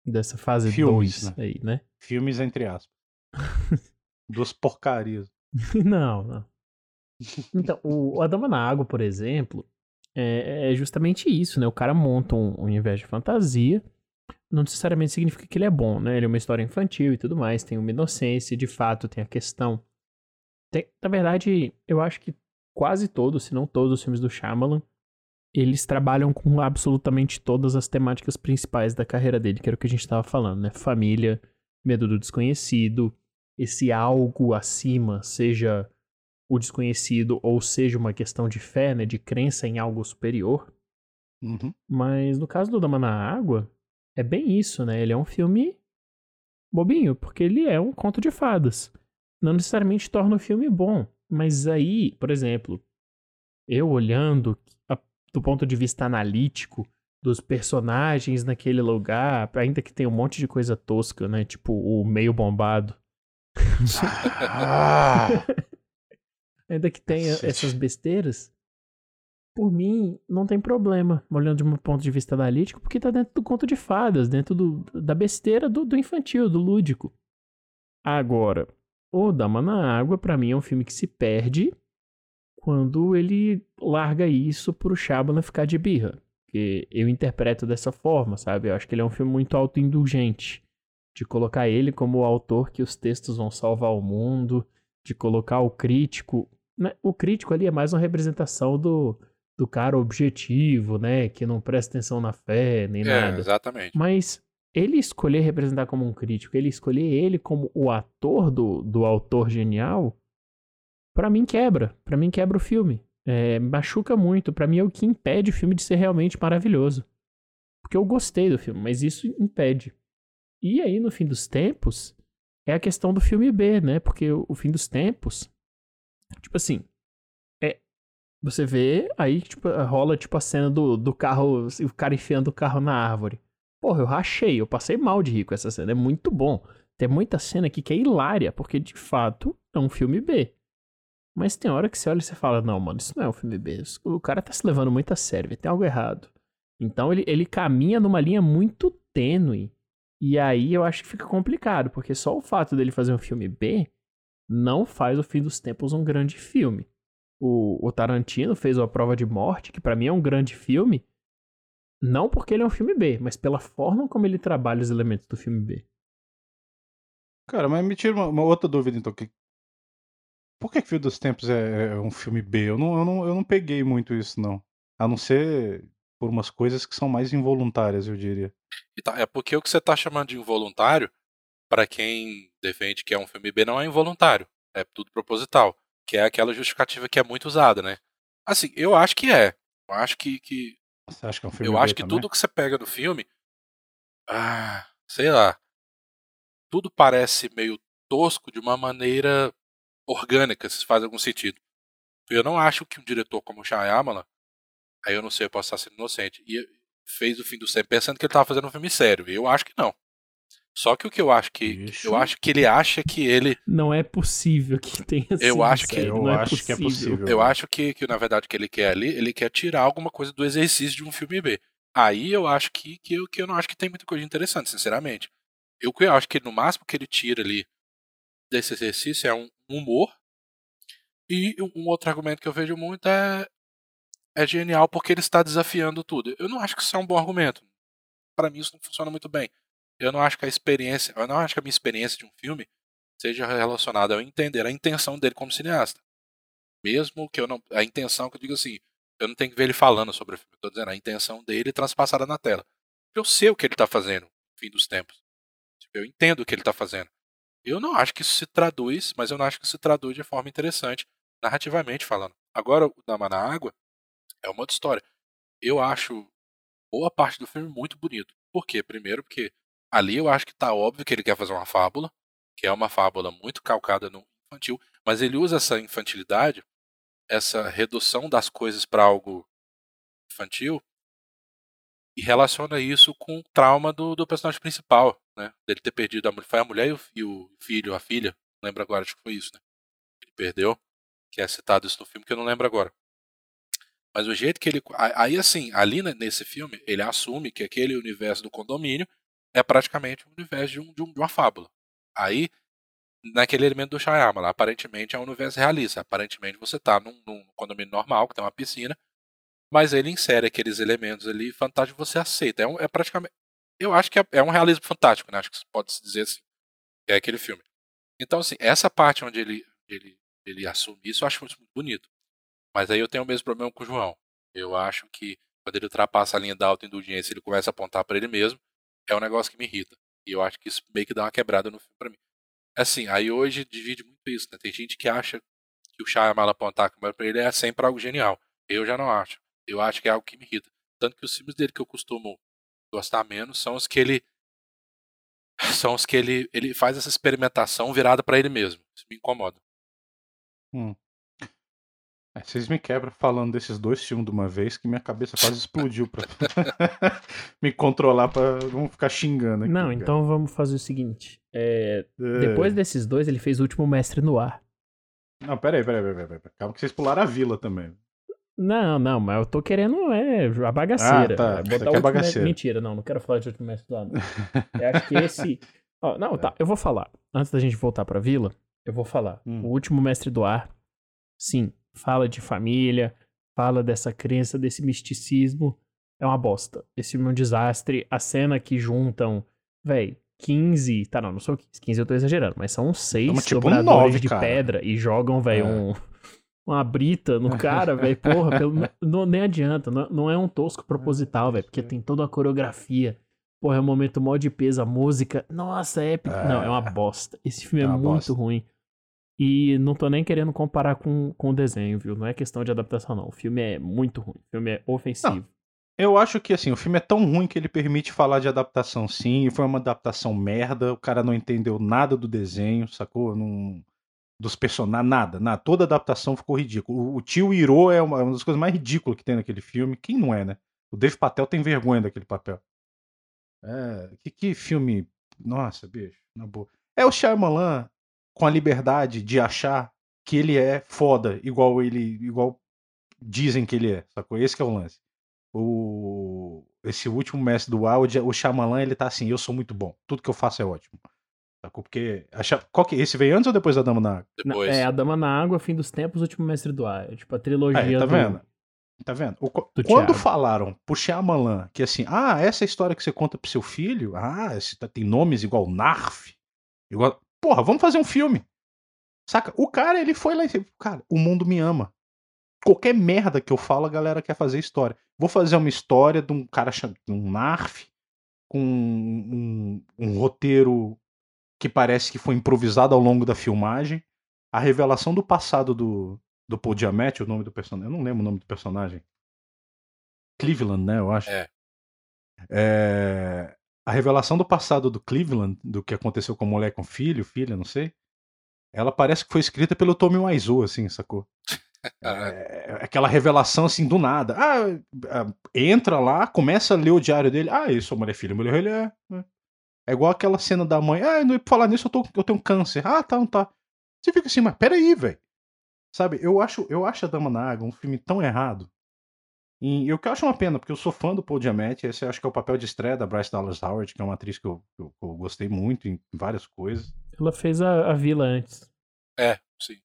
Dessa fase 2 né? aí, né? Filmes entre aspas. Duas porcarias. não, não. Então, o, A Dama na Água, por exemplo, é, é, justamente isso, né? O cara monta um, universo de fantasia, não necessariamente significa que ele é bom, né? Ele é uma história infantil e tudo mais, tem uma inocência, de fato tem a questão. Tem, na verdade, eu acho que quase todos, se não todos os filmes do Shyamalan, eles trabalham com absolutamente todas as temáticas principais da carreira dele, que era o que a gente estava falando, né? Família, medo do desconhecido, esse algo acima, seja o desconhecido ou seja uma questão de fé, né, de crença em algo superior. Uhum. Mas no caso do Dama na Água, é bem isso, né? Ele é um filme bobinho, porque ele é um conto de fadas. Não necessariamente torna o filme bom, mas aí, por exemplo, eu olhando a, do ponto de vista analítico dos personagens naquele lugar, ainda que tenha um monte de coisa tosca, né? Tipo o meio bombado. ah! ainda que tenha essas besteiras, por mim, não tem problema, olhando de um ponto de vista analítico, porque tá dentro do conto de fadas, dentro do, da besteira do, do infantil, do lúdico. Agora, O Dama na Água, para mim, é um filme que se perde quando ele larga isso pro Shyamalan ficar de birra. Que eu interpreto dessa forma, sabe? Eu acho que ele é um filme muito autoindulgente. De colocar ele como o autor que os textos vão salvar o mundo, de colocar o crítico né, o crítico ali é mais uma representação do, do cara objetivo, né? Que não presta atenção na fé, nem é, nada. Exatamente. Mas ele escolher representar como um crítico, ele escolher ele como o ator do, do autor genial, para mim quebra. para mim quebra o filme. É, machuca muito. para mim é o que impede o filme de ser realmente maravilhoso. Porque eu gostei do filme, mas isso impede. E aí, no fim dos tempos, é a questão do filme B, né? Porque o, o fim dos tempos Tipo assim, é, você vê aí, tipo, rola tipo a cena do, do carro, o cara enfiando o carro na árvore. Porra, eu rachei, eu passei mal de rir com essa cena, é muito bom. Tem muita cena aqui que é hilária, porque de fato é um filme B. Mas tem hora que você olha e você fala, não, mano, isso não é um filme B. O cara tá se levando muito a sério, tem algo errado. Então ele, ele caminha numa linha muito tênue. E aí eu acho que fica complicado, porque só o fato dele fazer um filme B não faz o Fim dos Tempos um grande filme. O, o Tarantino fez A Prova de Morte, que para mim é um grande filme, não porque ele é um filme B, mas pela forma como ele trabalha os elementos do filme B. Cara, mas me tira uma, uma outra dúvida então. Que... Por que, que Fim dos Tempos é, é, um filme B? Eu não, eu, não, eu não peguei muito isso, não. A não ser por umas coisas que são mais involuntárias, eu diria. Então, é porque o que você tá chamando de involuntário para quem defende que é um filme B, não é involuntário. É tudo proposital. Que é aquela justificativa que é muito usada, né? Assim, eu acho que é. Eu acho que. que... Você acha que é um filme Eu B acho que também? tudo que você pega do filme. Ah, sei lá. Tudo parece meio tosco de uma maneira orgânica, se faz algum sentido. Eu não acho que um diretor como o Shyamalan, aí eu não sei, eu posso estar sendo inocente, e fez o fim do sério pensando que ele estava fazendo um filme sério. Eu acho que não. Só que o que eu acho que Isso. eu acho que ele acha que ele Não é possível que tenha Eu sido acho que- sério, eu não é acho que é possível. Eu acho que, que, na verdade, o que ele quer ali, ele quer tirar alguma coisa do exercício de um filme B. Aí eu acho que, que, eu, que eu não acho que tem muita coisa interessante, sinceramente. Eu, eu acho que no máximo que ele tira ali desse exercício é um humor. E um outro argumento que eu vejo muito é. É genial porque ele está desafiando tudo. Eu não acho que isso é um bom argumento. Para mim, isso não funciona muito bem. Eu não acho que a experiência. Eu não acho que a minha experiência de um filme seja relacionada a eu entender a intenção dele como cineasta. Mesmo que eu não. A intenção que eu digo assim, eu não tenho que ver ele falando sobre o filme. Eu tô dizendo, a intenção dele transpassada na tela. Eu sei o que ele tá fazendo fim dos tempos. Eu entendo o que ele tá fazendo. Eu não acho que isso se traduz, mas eu não acho que se traduz de forma interessante, narrativamente falando. Agora, o Dama na Água é uma outra história. Eu acho boa parte do filme muito bonito. Por quê? Primeiro, porque ali eu acho que tá óbvio que ele quer fazer uma fábula, que é uma fábula muito calcada no infantil, mas ele usa essa infantilidade, essa redução das coisas para algo infantil, e relaciona isso com o trauma do, do personagem principal, né? Dele ter perdido a mulher. Foi a mulher e o, e o filho, a filha. Não lembro agora, acho que foi isso, né? Ele perdeu. Que é citado isso no filme, que eu não lembro agora. Mas o jeito que ele. Aí, assim, ali né, nesse filme, ele assume que aquele universo do condomínio é praticamente um universo de, um, de, um- de uma fábula. Aí, naquele elemento do Shyamalan, aparentemente é um universo realista. Aparentemente você tá num, num condomínio normal, que tem uma piscina, mas ele insere aqueles elementos ali fantásticos e você aceita. É, um- é praticamente. Eu acho que é, é um realismo fantástico, né? Acho que pode se dizer assim. É aquele filme. Então, assim, essa parte onde ele, ele, ele assume isso, eu acho muito, muito bonito. Mas aí eu tenho o mesmo problema com o João. Eu acho que quando ele ultrapassa a linha da autoindulgência ele começa a apontar para ele mesmo, é um negócio que me irrita. E eu acho que isso meio que dá uma quebrada no filme pra mim. Assim, aí hoje divide muito isso, né? Tem gente que acha que o Shyamalan apontar a câmera pra ele é sempre algo genial. Eu já não acho. Eu acho que é algo que me irrita. Tanto que os filmes dele que eu costumo gostar menos são os que ele são os que ele, ele faz essa experimentação virada pra ele mesmo. Isso me incomoda. É, vocês me quebram falando desses dois filmes de uma vez que minha cabeça quase explodiu pra me controlar pra não ficar xingando aqui. Não, cara. então vamos fazer o seguinte. É, É. depois desses dois, ele fez o último Mestre no Ar. Não, peraí, peraí, peraí, peraí, peraí. Calma que vocês pularam a vila também. Não, não, mas eu tô querendo é, a bagaceira. Ah, tá. É, Botar o último bagaceira. me- Mentira, não, não quero falar de último mestre do ar. não. Eu acho que esse. Ó, não, tá, eu vou falar. Antes da gente voltar pra vila, eu vou falar. Hum. O último mestre do ar, sim, fala de família, fala dessa crença, desse misticismo. É uma bosta. Esse filme é um desastre. A cena que juntam, véi, 15. Tá, não, não são 15. 15 eu tô exagerando, mas são uns seis Mas tipo um dobradores nove, de cara. pedra e jogam, véi, É. um. Uma brita no cara, velho. Porra, pelo- não, nem adianta. Não, não é um tosco proposital, velho. Porque tem toda a coreografia. Porra, é um momento mó de peso, a música. Nossa, é épico. É. Não, é uma bosta. Esse filme É é, muito bosta. ruim. E não tô nem querendo comparar com, com o desenho, viu? Não é questão de adaptação, não. O filme é muito ruim. O filme é ofensivo. Eu acho que assim, o filme é tão ruim que ele permite falar de adaptação sim, e foi uma adaptação merda, o cara não entendeu nada do desenho, sacou? Não... Dos personagens, nada, nada. Toda adaptação ficou ridícula. O, o tio Hiro é uma, uma das coisas mais ridículas que tem naquele filme. Quem não é, né? O Dave Patel tem vergonha daquele papel. É, que, que filme. Nossa, bicho, na boa. É o Shyamalan com a liberdade de achar que ele é foda, igual ele. igual dizem que ele é, sacou? Esse é o lance o esse último mestre do ar, o Ja- o Shyamalan, ele tá assim, eu sou muito bom, tudo que eu faço é ótimo. Sacou? Porque a Sha- qual que esse veio antes ou depois da Dama na Água? Depois. É A Dama na Água, Fim dos Tempos, Último Mestre do Ar. É tipo a trilogia Aí, tá do- vendo? Tá vendo? O quando Thiago. falaram pro Shyamalan que assim, ah, essa é a história que você conta pro seu filho, ah, esse tá- tem nomes igual Narf, igual, porra, vamos fazer um filme. Saca? O cara, ele foi lá e disse, cara, o mundo me ama. Qualquer merda que eu falo, a galera quer fazer história. Vou fazer uma história de um cara chamado um Narf, com um, um roteiro que parece que foi improvisado ao longo da filmagem. a revelação do passado do, do Paul Giamatti, o nome do personagem. Eu não lembro o nome do personagem. Cleveland, né? Eu acho. É. É, a revelação do passado do Cleveland, do que aconteceu com a mulher com filho, filha, não sei. Ela parece que foi escrita pelo Tommy Wiseau, assim, sacou? É, é aquela revelação assim do nada. Ah, entra lá, começa a ler o diário dele. Ah, isso, mulher filha, mulher ele é. É igual aquela cena da mãe. Ah, não falar nisso, eu, tô, eu tenho câncer. Ah, tá, não tá. Você fica assim, mas peraí, velho. Sabe, eu acho, eu acho a Dama na Água um filme tão errado. E o que eu acho uma pena, porque eu sou fã do Paul Giamatti, esse acho que é o papel de estreia da Bryce Dallas Howard, que é uma atriz que eu, eu, eu gostei muito em várias coisas. Ela fez a, a Vila antes. É, sim.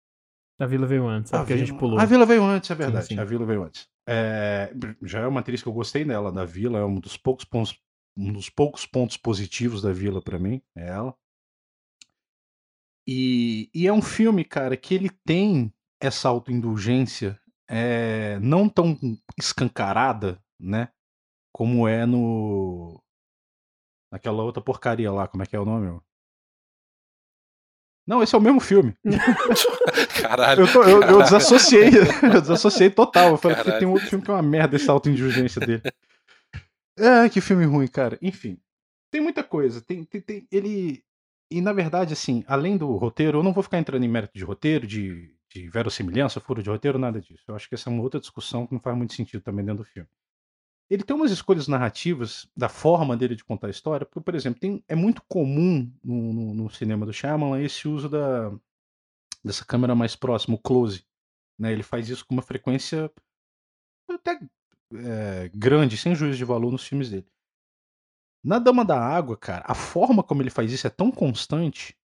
A Vila veio antes, sabe? A que Vila... a gente pulou. A Vila veio antes, é verdade. Sim, sim. A Vila veio antes. É, já é uma atriz que eu gostei dela, da Vila, é um dos poucos pontos, um dos poucos pontos positivos da Vila para mim, é ela. E, e é um filme, cara, que ele tem essa autoindulgência é, não tão escancarada, né? Como é no. Naquela outra porcaria lá, como é que é o nome? Não, esse é o mesmo filme. Caralho. Eu, tô, eu, eu, desassociei. Eu desassociei total. Eu falei que tem um outro filme que é uma merda essa autoindulgência dele. É, que filme ruim, cara. Enfim. Tem muita coisa. Tem, tem, tem, ele. E na verdade, assim, além do roteiro, eu não vou ficar entrando em mérito de roteiro, de de verossimilhança, furo de roteiro, nada disso. Eu acho que essa é uma outra discussão que não faz muito sentido também dentro do filme. Ele tem umas escolhas narrativas da forma dele de contar a história, porque, por exemplo, tem, é muito comum no, no, no, cinema do Shyamalan esse uso da, dessa câmera mais próxima, o close. Né? Ele faz isso com uma frequência até é, grande, sem juízo de valor nos filmes dele. Na Dama da Água, cara, a forma como ele faz isso é tão constante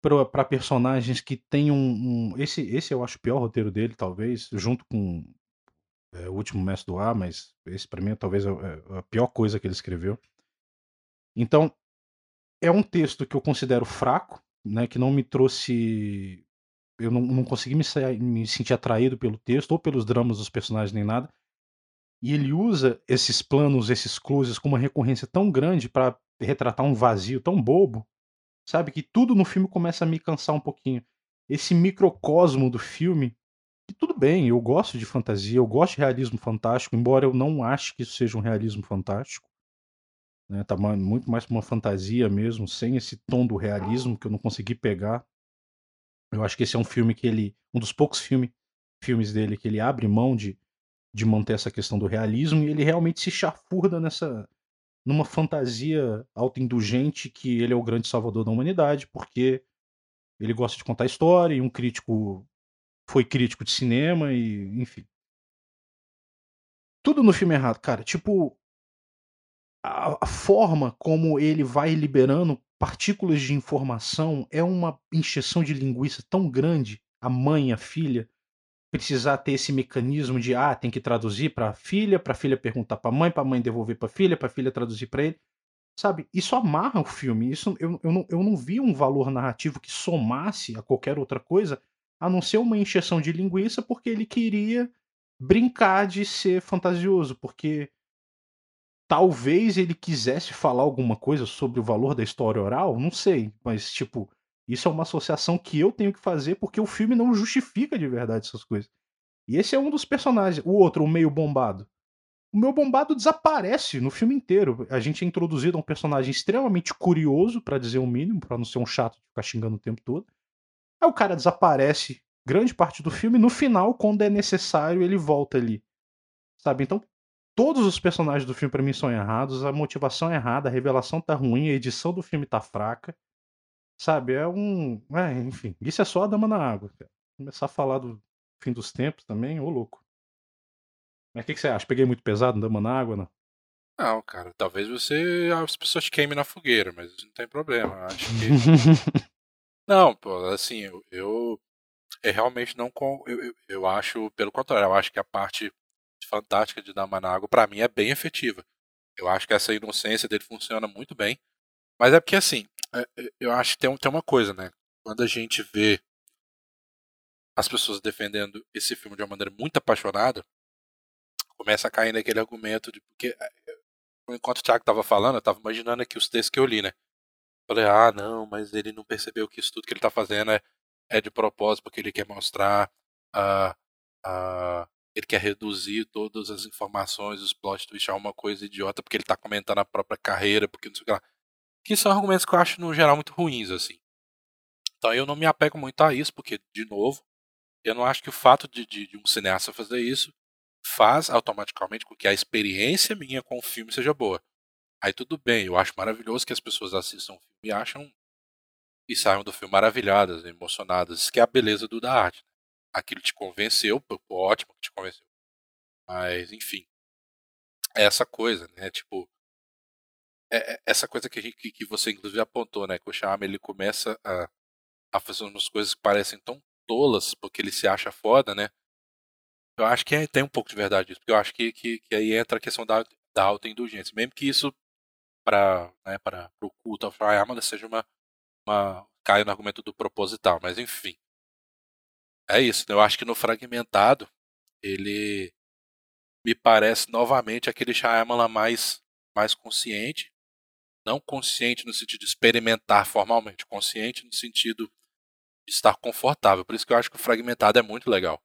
para personagens que tem um, um, esse esse eu acho o pior roteiro dele talvez junto com é, o último mestre do ar mas esse para mim é talvez a, é, a, pior coisa que ele escreveu então é um texto que eu considero fraco né que não me trouxe eu não, não consegui me, me sentir atraído pelo texto ou pelos dramas dos personagens nem nada e ele usa esses planos esses closes com uma recorrência tão grande para retratar um vazio tão bobo Sabe? Que tudo no filme começa a me cansar um pouquinho. Esse microcosmo do filme, que tudo bem, eu gosto de fantasia, eu gosto de realismo fantástico, embora eu não ache que isso seja um realismo fantástico. Né? Tá muito mais uma fantasia mesmo, sem esse tom do realismo que eu não consegui pegar. Eu acho que esse é um filme que ele. Um dos poucos filme, filmes dele que ele abre mão de, de manter essa questão do realismo e ele realmente se chafurda nessa, numa fantasia autoindulgente que ele é o grande salvador da humanidade, porque ele gosta de contar história e um crítico foi crítico de cinema e enfim. Tudo no filme é errado, cara. Tipo, a, a forma como ele vai liberando partículas de informação é uma encheção de linguiça tão grande. A mãe, a filha, precisar ter esse mecanismo de ah, tem que traduzir para a filha, para a filha perguntar para a mãe, para a mãe devolver para a filha, para a filha traduzir para ele. Sabe? Isso amarra o filme. Isso eu, eu, não, eu não vi um valor narrativo que somasse a qualquer outra coisa, a não ser uma encheção de linguiça, porque ele queria brincar de ser fantasioso, porque talvez ele quisesse falar alguma coisa sobre o valor da história oral, não sei, mas tipo, isso é uma associação que eu tenho que fazer porque o filme não justifica de verdade essas coisas. E esse é um dos personagens. O outro, o meio bombado. O meu bombado desaparece no filme inteiro. A gente é introduzido a um personagem extremamente curioso, para dizer o mínimo, para não ser um chato de ficar xingando o tempo todo. Aí o cara desaparece grande parte do filme. No final, quando é necessário, ele volta ali. Sabe? Então, todos os personagens do filme para mim são errados, a motivação é errada, a revelação tá ruim, a edição do filme tá fraca. Sabe, é um. É, enfim, isso é só a dama na água. Cara. Começar a falar do fim dos tempos também, ô louco. Mas o que, que, você acha? Peguei muito pesado Dama na Água, não? Não, cara, talvez você. As pessoas queimem na fogueira, mas não tem problema. Acho que. não, pô, assim, eu. eu, eu realmente não. Eu, eu, eu, acho, pelo contrário, eu acho que a parte fantástica de Dama na Água, pra mim, é bem efetiva. Eu acho que essa inocência dele funciona muito bem. Mas é porque, assim, é, é, eu acho que tem, tem uma coisa, né? Quando a gente vê as pessoas defendendo esse filme de uma maneira muito apaixonada, começa a cair naquele argumento de porque é, enquanto o Thiago estava falando, eu estava imaginando aqui os textos que eu li, né? Falei, ah, não, mas ele não percebeu que isso tudo que ele está fazendo é, é de propósito porque ele quer mostrar. Uh, uh, ele quer reduzir todas as informações, os plot twists a uma coisa idiota, porque ele tá comentando a própria carreira, porque não sei o que lá. Que são argumentos que eu acho, no geral, muito ruins, assim. Então eu não me apego muito a isso, porque, de novo, eu não acho que o fato de, de, de um cineasta fazer isso faz automaticamente com que a experiência minha com o filme seja boa. Aí tudo bem, eu acho maravilhoso que as pessoas assistam o filme e acham e saiam do filme maravilhadas, emocionadas. Isso que é a beleza do da arte. Né? Aquilo te convenceu, ótimo que te convenceu. Mas, enfim. É essa coisa, né? Tipo. É, é essa coisa que, a gente, que, que você inclusive apontou, né? Que o Charme ele começa a, a fazer umas coisas que parecem tão tolas, porque ele se acha foda, né? Eu acho que é, tem um pouco de verdade nisso, porque eu acho que, que, que aí entra a questão da, da autoindulgência. Mesmo que isso, para né, o culto ao Shyamalan, seja uma, uma. caia no argumento do proposital, mas enfim. É isso, né? eu acho que no Fragmentado, ele me parece novamente aquele Shyamalan mais, mais consciente, não consciente no sentido de experimentar formalmente, consciente no sentido de estar confortável. Por isso que eu acho que o Fragmentado é muito legal.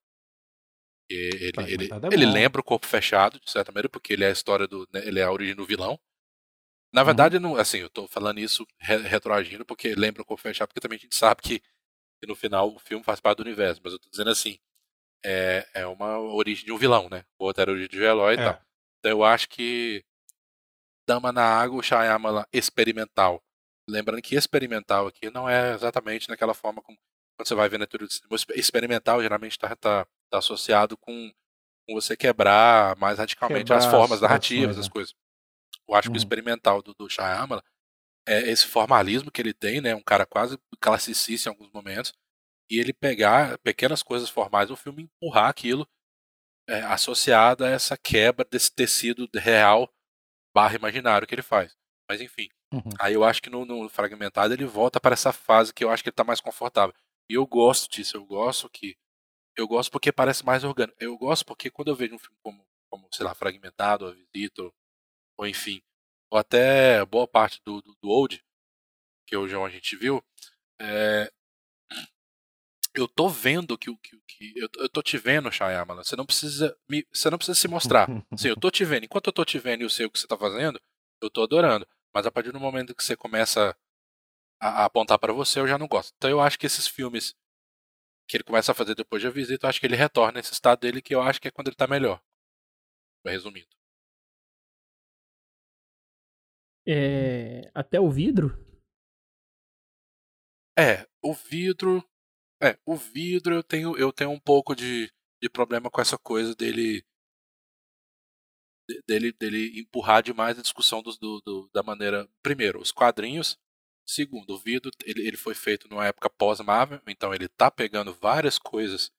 Ele, ele, é ele lembra o corpo fechado, de certa maneira, porque ele é a história do. Né, ele é a origem do vilão. Na uhum. verdade, uhum. não, assim, eu tô falando isso retroagindo, porque lembra o corpo fechado, porque também a gente sabe que, que, no final o filme faz parte do universo. Mas eu tô dizendo assim, é, é uma origem de um vilão, né? O outro era a origem de um herói e é. tal. Então eu acho que Dama na Água, o Shyamalan experimental. Lembrando que experimental aqui não é exatamente naquela forma como quando você vai ver na teoria do cinema. Experimental geralmente está tá está associado com, você quebrar mais radicalmente quebrar as formas narrativas, as coisas. Eu acho uhum. que o uhum. experimental do, do Shyamalan é esse formalismo que ele tem, né? Um cara quase classicista em alguns momentos, e ele pegar pequenas coisas formais do filme e empurrar aquilo é, associado a essa quebra desse tecido real barra imaginário que ele faz. Mas enfim, uhum. aí eu acho que no, no, fragmentado ele volta para essa fase que eu acho que ele está mais confortável. E eu gosto disso, eu gosto que eu gosto porque parece mais orgânico. Eu gosto porque quando eu vejo um filme como, como sei lá, Fragmentado, A Visita, ou, ou enfim, ou até boa parte do, do, do Old, que hoje a gente viu, é, eu tô vendo que o que, que, eu, eu tô te vendo, Shyamalan. Você não precisa me, você não precisa se mostrar. Sim, eu tô te vendo. Enquanto eu tô te vendo e eu sei o que você tá fazendo, eu tô adorando. Mas a partir do momento que você começa a, a apontar para você, eu já não gosto. Então eu acho que esses filmes que ele começa a fazer depois da visita, eu acho que ele retorna nesse estado dele que eu acho que é quando ele tá melhor. Resumindo. É, até o vidro? É, o vidro. É, o vidro eu tenho, eu tenho um pouco de, de problema com essa coisa dele. dele, dele empurrar demais a discussão do, do, da maneira. Primeiro, os quadrinhos Segundo, o Vido ele, ele foi feito numa época pós-Marvel, então ele está pegando várias coisas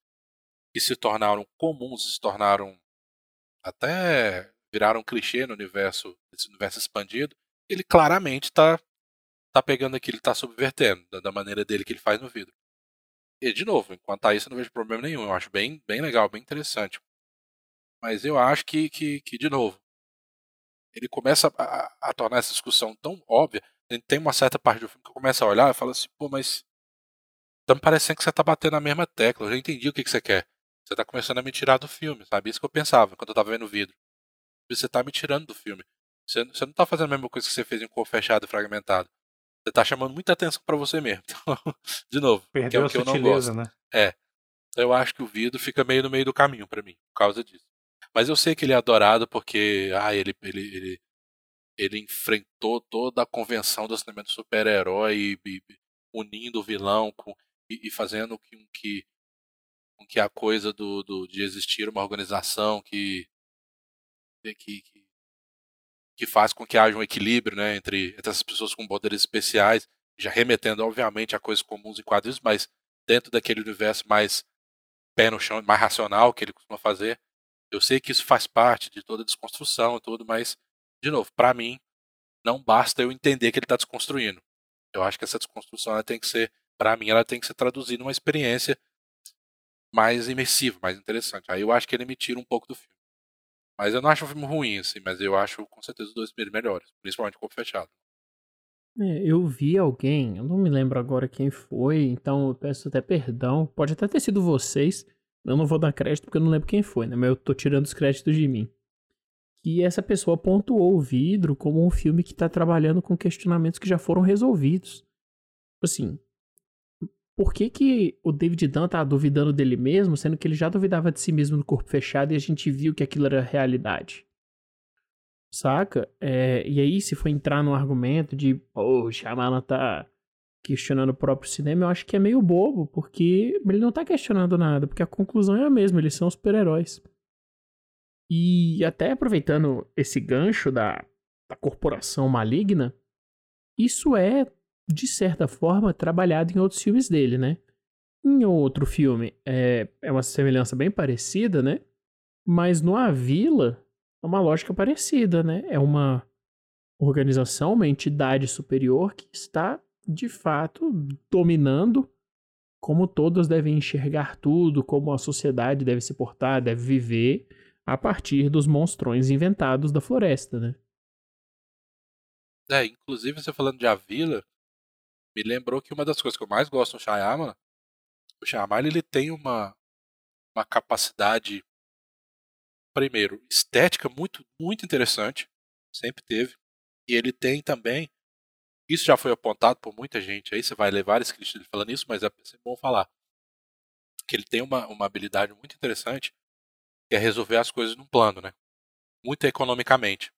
que se tornaram comuns, se tornaram até viraram clichê no universo, universo expandido. Ele claramente está tá pegando aquilo, está subvertendo da, da, maneira dele que ele faz no vidro. E de novo, enquanto a isso eu não vejo problema nenhum. Eu acho bem, bem legal, bem interessante. Mas eu acho que, que, que de novo, ele começa a, a tornar essa discussão tão óbvia tem uma certa parte do filme que eu começo a olhar e falo assim, pô, mas tá me parecendo que você tá batendo na mesma tecla, eu já entendi o que, que você quer. Você tá começando a me tirar do filme, sabe? Isso que eu pensava quando eu tava vendo o vidro. Você tá me tirando do filme. Você, você não tá fazendo a mesma coisa que você fez em Corpo Fechado e Fragmentado. Você tá chamando muita atenção para você mesmo. Então, de novo, Perdeu que é o que eu não gosto. Né? É. Eu acho que o vidro fica meio no meio do caminho para mim, por causa disso. Mas eu sei que ele é adorado porque, ah, ele, ele, ele ele enfrentou toda a convenção do cinema do super-herói, unindo o vilão com, e, e, fazendo com que, com que a coisa do, do, de existir uma organização que, que, que faz com que haja um equilíbrio né, entre, entre essas pessoas com poderes especiais, já remetendo, obviamente, a coisas comuns em quadrinhos, mas dentro daquele universo mais pé no chão, mais racional que ele costuma fazer. Eu sei que isso faz parte de toda a desconstrução e tudo, mas de novo, para mim, não basta eu entender que ele está desconstruindo. Eu acho que essa desconstrução ela tem que ser, para mim, ela tem que ser traduzida numa experiência mais imersiva, mais interessante. Aí eu acho que ele me tira um pouco do filme. Mas eu não acho o filme ruim, assim, mas eu acho com certeza os dois primeiros melhores, principalmente o corpo fechado. É, eu vi alguém, eu não me lembro agora quem foi, então eu peço até perdão. Pode até ter sido vocês. Eu não vou dar crédito porque eu não lembro quem foi, né? Mas eu tô tirando os créditos de mim. Que essa pessoa pontuou o vidro como um filme que tá trabalhando com questionamentos que já foram resolvidos. Assim, por que, que o David Dunn tá duvidando dele mesmo, sendo que ele já duvidava de si mesmo no corpo fechado e a gente viu que aquilo era realidade? Saca? É, e aí, se for entrar no argumento de, pô, o Shyamalan tá questionando o próprio cinema, eu acho que é meio bobo, porque ele não tá questionando nada, porque a conclusão é a mesma, eles são super-heróis. E até aproveitando esse gancho da, da corporação maligna, isso é, de certa forma, trabalhado em outros filmes dele, né? Em outro filme é, é uma semelhança bem parecida, né? Mas no A Vila, é uma lógica parecida, né? É uma organização, uma entidade superior que está, de fato, dominando como todos devem enxergar tudo, como a sociedade deve se portar, deve viver a partir dos monstrões inventados da floresta, né? É, inclusive você falando de A Vila, me lembrou que uma das coisas que eu mais gosto no Shyamalan, o Shyamalan ele tem uma, uma capacidade primeiro, estética muito, muito interessante, sempre teve. E ele tem também, isso já foi apontado por muita gente, aí você vai levar esse críticos falando isso, mas é sempre bom falar. Que ele tem uma, uma habilidade muito interessante, que é resolver as coisas num plano, né? Muito economicamente.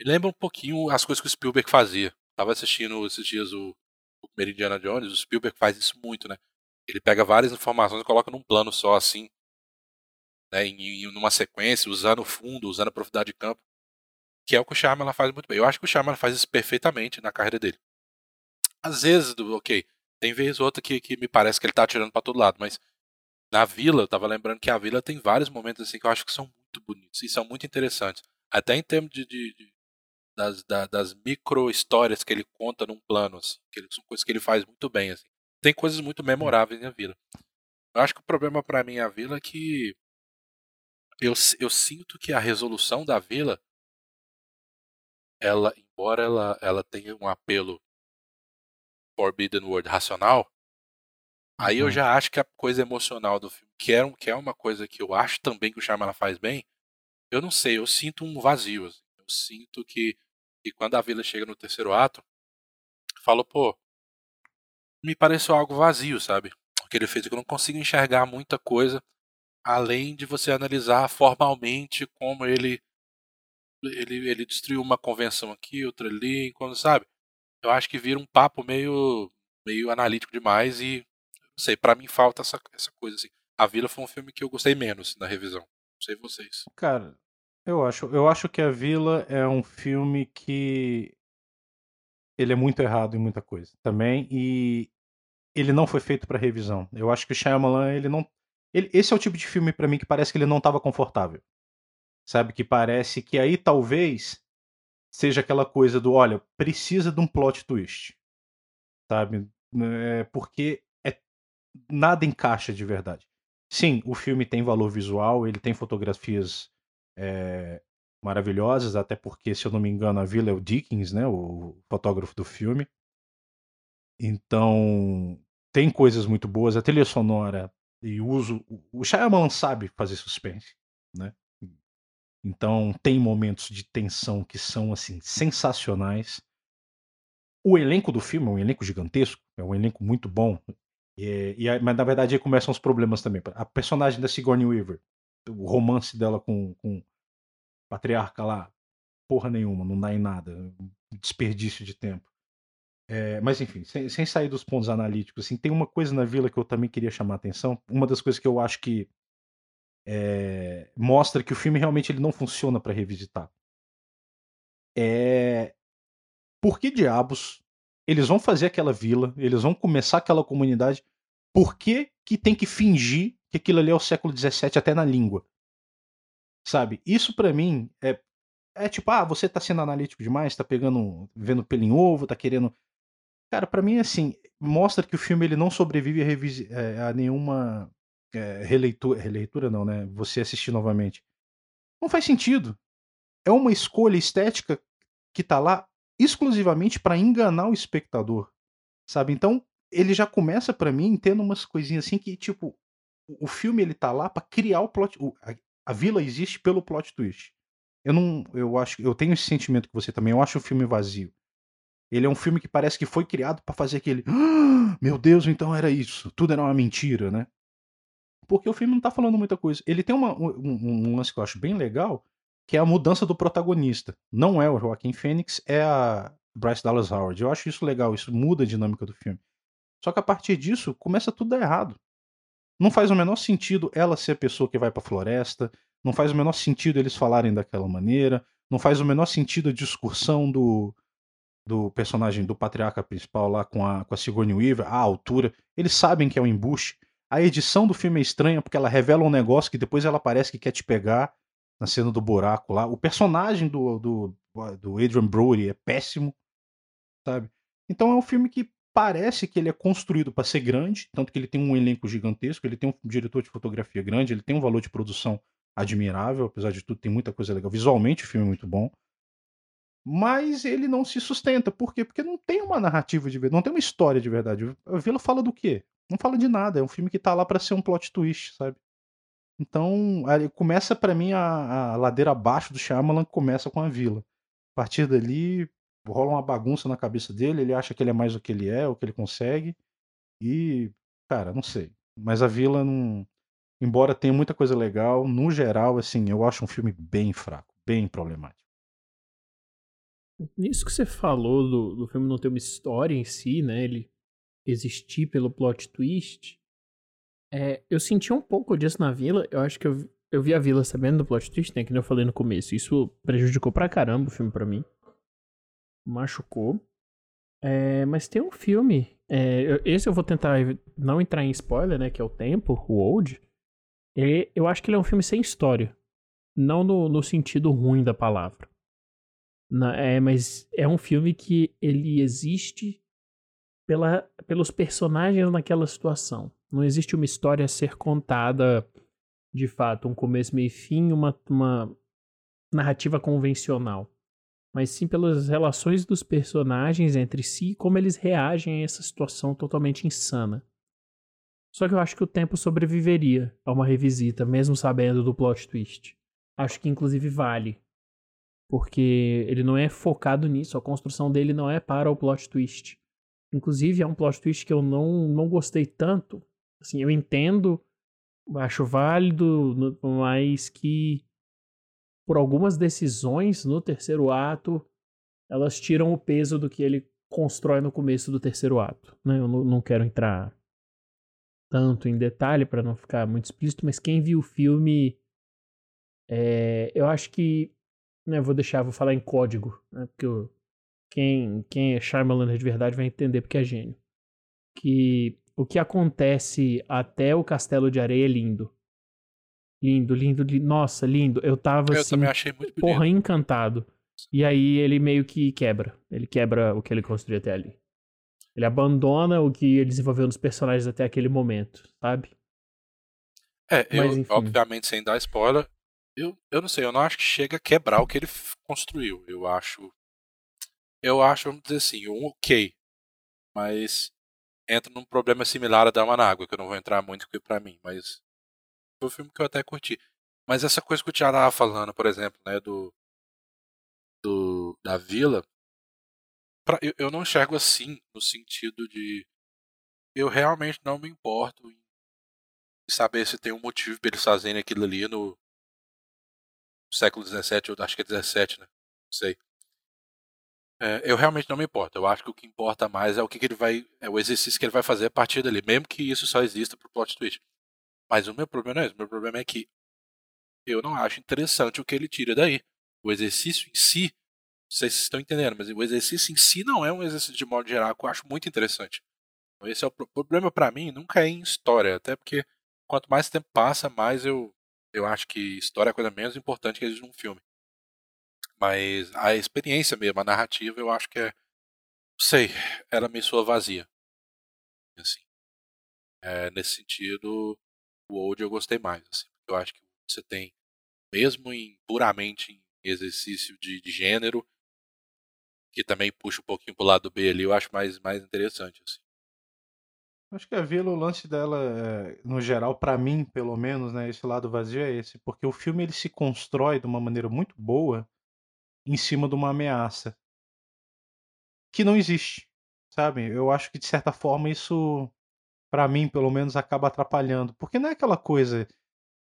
Me lembra um pouquinho as coisas que o Spielberg fazia. Tava assistindo esses dias o primeiro Indiana Jones, o Spielberg faz isso muito, né? Ele pega várias informações e coloca num plano só, assim, né, em, em uma sequência, usando o fundo, usando a profundidade de campo, que é o que o Shyamalan faz muito bem. Eu acho que o Shyamalan faz isso perfeitamente na carreira dele. Às vezes, ok, tem vez ou outra que, que me parece que ele tá atirando para todo lado, mas na Vila, eu tava lembrando que a Vila tem vários momentos assim que eu acho que são muito bonitos e são muito interessantes. Até em termos de, de, de das, da, das micro histórias que ele conta num plano, assim, que ele, são coisas que ele faz muito bem, assim. Tem coisas muito memoráveis na Vila. Eu acho que o problema para mim a Vila é que eu, eu sinto que a resolução da vila, ela, embora ela, ela tenha um apelo Forbidden World racional, aí eu uhum. já acho que a coisa emocional do filme, que é, um, que é uma coisa que eu acho também que o Shyamalan faz bem, eu não sei, eu sinto um vazio. Assim. Eu sinto que, que quando a vila chega no terceiro ato, falo, pô, me pareceu algo vazio, sabe? O que ele fez, eu não consigo enxergar muita coisa além de você analisar formalmente como ele ele, ele destruiu uma convenção aqui, outra ali, quando sabe? Eu acho que vira um papo meio meio analítico demais e não sei, para mim falta essa, essa coisa assim. A Vila foi um filme que eu gostei menos na revisão. Não sei vocês. Cara, eu acho, eu acho que A Vila é um filme que ele é muito errado em muita coisa também e ele não foi feito para revisão. Eu acho que o Shyamalan ele não ele, esse é o tipo de filme para mim que parece que ele não estava confortável. Sabe? Que parece que aí talvez seja aquela coisa do, olha, precisa de um plot twist. Sabe? É, porque é, nada encaixa de verdade. Sim, o filme tem valor visual, ele tem fotografias é, maravilhosas, até porque, se eu não me engano, a Vila é o Dickens, né, o fotógrafo do filme. Então, tem coisas muito boas. A trilha sonora e uso. O Shyamalan sabe fazer suspense, né? Então tem momentos de tensão que são assim sensacionais. O elenco do filme é um elenco gigantesco, é um elenco muito bom. E, e, mas na verdade aí começam os problemas também. A personagem da Sigourney Weaver, o romance dela com, com o patriarca lá, porra nenhuma, não dá em nada, desperdício de tempo. É, mas enfim, sem, sem, sair dos pontos analíticos, assim, tem uma coisa na vila que eu também queria chamar a atenção. Uma das coisas que eu acho que é, mostra que o filme realmente ele não funciona para revisitar. É por que diabos eles vão fazer aquela vila, eles vão começar aquela comunidade, por que, que tem que fingir que aquilo ali é o século XVII até na língua? Sabe? Isso para mim é, é tipo, ah, você tá sendo analítico demais, tá pegando, vendo pelo em ovo, tá querendo Cara, para mim, assim, mostra que o filme ele não sobrevive a, eh, a nenhuma é, releitura, releitura não, né? Você assistir novamente. Não faz sentido. É uma escolha estética que tá lá exclusivamente para enganar o espectador, sabe? Então, ele já começa para mim tendo umas coisinhas assim que, tipo, o filme ele tá lá para criar o plot. A, a vila existe pelo plot twist. Eu não. Eu acho. Eu tenho esse sentimento que você também. Eu acho o filme vazio. Ele é um filme que parece que foi criado para fazer aquele. Ah, meu Deus, então era isso. Tudo era uma mentira, né? Porque o filme não tá falando muita coisa. Ele tem uma, um, um lance que eu acho bem legal, que é a mudança do protagonista. Não é o Joaquim Fênix, é a Bryce Dallas Howard. Eu acho isso legal, isso muda a dinâmica do filme. Só que a partir disso, começa tudo errado. Não faz o menor sentido ela ser a pessoa que vai pra floresta, não faz o menor sentido eles falarem daquela maneira, não faz o menor sentido a discussão do, do personagem do patriarca principal lá com a, com a Sigourney Weaver, a altura. Eles sabem que é um embuste. A edição do filme é estranha porque ela revela um negócio que depois ela parece que quer te pegar na cena do buraco lá. O personagem do, do, do Adrian Brody é péssimo, sabe? Então é um filme que parece que ele é construído para ser grande, tanto que ele tem um elenco gigantesco, ele tem um diretor de fotografia grande, ele tem um valor de produção admirável, apesar de tudo tem muita coisa legal. Visualmente o filme é muito bom. Mas ele não se sustenta. Por quê? Porque não tem uma narrativa de verdade, não tem uma história de verdade. A Vila fala do quê? não fala de nada. É um filme que tá lá para ser um plot twist, sabe? Então, começa para mim a, a, ladeira abaixo do Shyamalan começa com a vila. A partir dali, rola uma bagunça na cabeça dele, ele acha que ele é mais o que ele é, o que ele consegue. E, cara, não sei. Mas a vila não. Embora tenha muita coisa legal, no geral, assim, eu acho um filme bem fraco, bem problemático. Nisso que você falou do, do filme não ter uma história em si, né? Ele existir pelo plot twist. É, eu senti um pouco disso na vila. Eu acho que eu, eu vi a vila sabendo do plot twist, né? Que eu falei no começo. Isso prejudicou pra caramba o filme pra mim. Machucou. É, mas tem um filme. É, esse eu vou tentar não entrar em spoiler, né? Que é o Tempo, o Old. É, eu acho que ele é um filme sem história. Não no, no sentido ruim da palavra. Na, é, mas é um filme que ele existe pela, pelos personagens naquela situação. Não existe uma história a ser contada de fato, um começo, meio e fim, uma, uma narrativa convencional. Mas sim pelas relações dos personagens entre si e como eles reagem a essa situação totalmente insana. Só que eu acho que o tempo sobreviveria a uma revisita, mesmo sabendo do plot twist. Acho que inclusive vale. Porque ele não é focado nisso, a construção dele não é para o plot twist. Inclusive, é um plot twist que eu não, não gostei tanto. Assim, eu entendo, acho válido, mas que por algumas decisões no terceiro ato, elas tiram o peso do que ele constrói no começo do terceiro ato. Né? Eu não, quero entrar tanto em detalhe para não ficar muito explícito, mas quem viu o filme, é, eu acho que, né, vou deixar, vou falar em código, né, porque eu, quem, quem é Shyamalan de verdade vai entender porque é gênio. Que o que acontece até o Castelo de Areia é lindo. Lindo, lindo, lindo. Nossa, lindo. Eu tava eu assim, também achei muito porra, encantado. E aí ele meio que quebra. Ele quebra o que ele construiu até ali. Ele abandona o que ele desenvolveu nos personagens até aquele momento, sabe? É, Mas, eu, obviamente, sem dar spoiler, eu, eu não sei, eu não acho que chega a quebrar o que ele construiu. Eu acho eu acho, vamos dizer assim, um ok. Mas entra num problema similar a Dama na Água, que eu não vou entrar muito aqui pra mim, mas foi um filme que eu até curti. Mas essa coisa que o Thiago tava falando, por exemplo, né, do, do da vila, pra, eu, eu não enxergo assim, no sentido de eu realmente não me importo em saber se tem um motivo para eles fazerem aquilo ali no século XVII, ou acho que é XVII, né? Não sei. É, eu realmente não me importo. Eu acho que o que importa mais é o que, que, ele vai. É o exercício que ele vai fazer a partir dali, mesmo que isso só exista pro plot twist. Mas o meu problema não é esse. O meu problema é que eu não acho interessante o que ele tira daí. O exercício em si, não sei se estão entendendo, mas o exercício em si não é um exercício de modo geral que eu acho muito interessante. Então, esse é o problema para mim, nunca é em história, até porque quanto mais tempo passa, mais eu, eu acho que história é a coisa menos importante que existe num filme. Mas a experiência mesmo, a narrativa, eu acho que é. Não sei, ela me soa vazia. Assim. É, nesse sentido, o Old eu gostei mais. Assim, eu acho que você tem, mesmo em puramente em exercício de, de gênero, que também puxa um pouquinho pro lado B ali, eu acho mais, mais interessante. Assim. Acho que a Vila, o lance dela, é, no geral, para mim, pelo menos, né, esse lado vazio é esse, porque o filme ele se constrói de uma maneira muito boa em cima de uma ameaça que não existe, sabe? Eu acho que de certa forma isso, para mim, pelo menos, acaba atrapalhando, porque não é aquela coisa,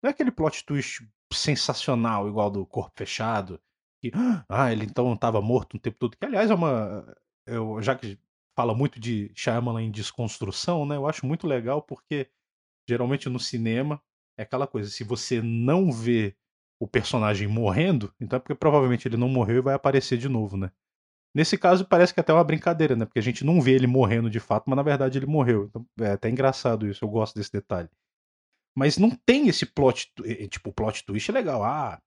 não é aquele plot twist sensacional igual do Corpo Fechado, que ah, ele então estava morto o tempo todo, que aliás é uma, eu já que fala muito de Shyamalan em desconstrução, né? Eu acho muito legal porque geralmente no cinema é aquela coisa, se você não vê o personagem morrendo, então é porque provavelmente ele não morreu e vai aparecer de novo, né? Nesse caso parece que é até uma brincadeira, né? Porque a gente não vê ele morrendo de fato, mas na verdade ele morreu. Então é até engraçado isso, eu gosto desse detalhe. Mas não tem esse plot, tipo, o plot twist é legal. Ah,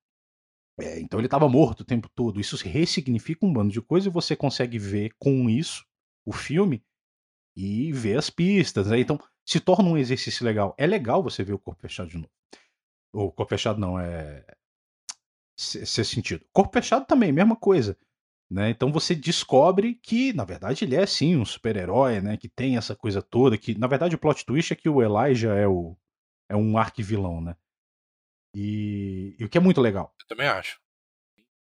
é, então ele estava morto o tempo todo. Isso ressignifica um bando de coisa e você consegue ver com isso o filme e ver as pistas. Né? Então se torna um exercício legal. É legal você ver o corpo fechado de novo. O corpo fechado não, é. Ser sentido. Corpo fechado também, mesma coisa. Né? Então você descobre que, na verdade, ele é sim um super-herói, né? Que tem essa coisa toda. Que, na verdade, o plot twist é que o Elijah é, o, é um arquivilão, né? E, e o que é muito legal. Eu também acho.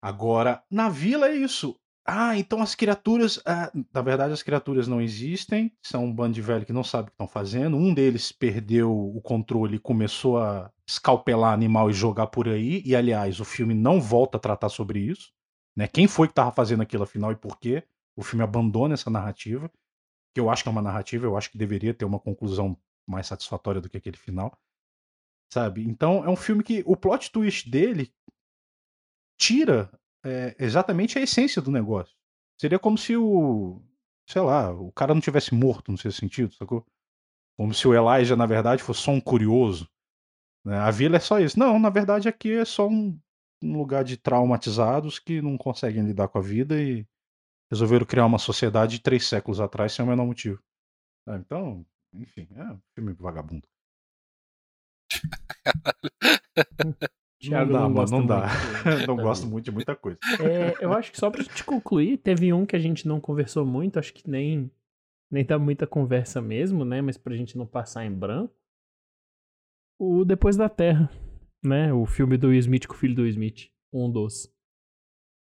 Agora, na vila é isso. Ah, então as criaturas. Ah, na verdade, as criaturas não existem. São um bando de velho que não sabe o que estão fazendo. Um deles perdeu o controle e começou a escalpelar animal e jogar por aí. E, aliás, o filme não volta a tratar sobre isso. Né? Quem foi que estava fazendo aquilo afinal e por quê? O filme abandona essa narrativa. Que eu acho que é uma narrativa, eu acho que deveria ter uma conclusão mais satisfatória do que aquele final. Sabe? Então é um filme que o plot twist dele tira é, exatamente a essência do negócio. Seria como se o. Sei lá, o cara não tivesse morto, no seu sentido, sacou? Como se o Elijah, na verdade, fosse só um curioso. Né? A vila é só isso. Não, na verdade, aqui é só um, um lugar de traumatizados que não conseguem lidar com a vida e resolveram criar uma sociedade de três séculos atrás sem o menor motivo. Ah, então, enfim, é um filme vagabundo. Thiago não dá, não mano, não dá. muito. não gosto muito de muita coisa. É, eu acho que só pra gente concluir, teve um que a gente não conversou muito, acho que nem, nem tá muita conversa mesmo, né? Mas pra gente não passar em branco. O Depois da Terra, né? O filme do Will Smith com o filho do Will Smith. Um dos.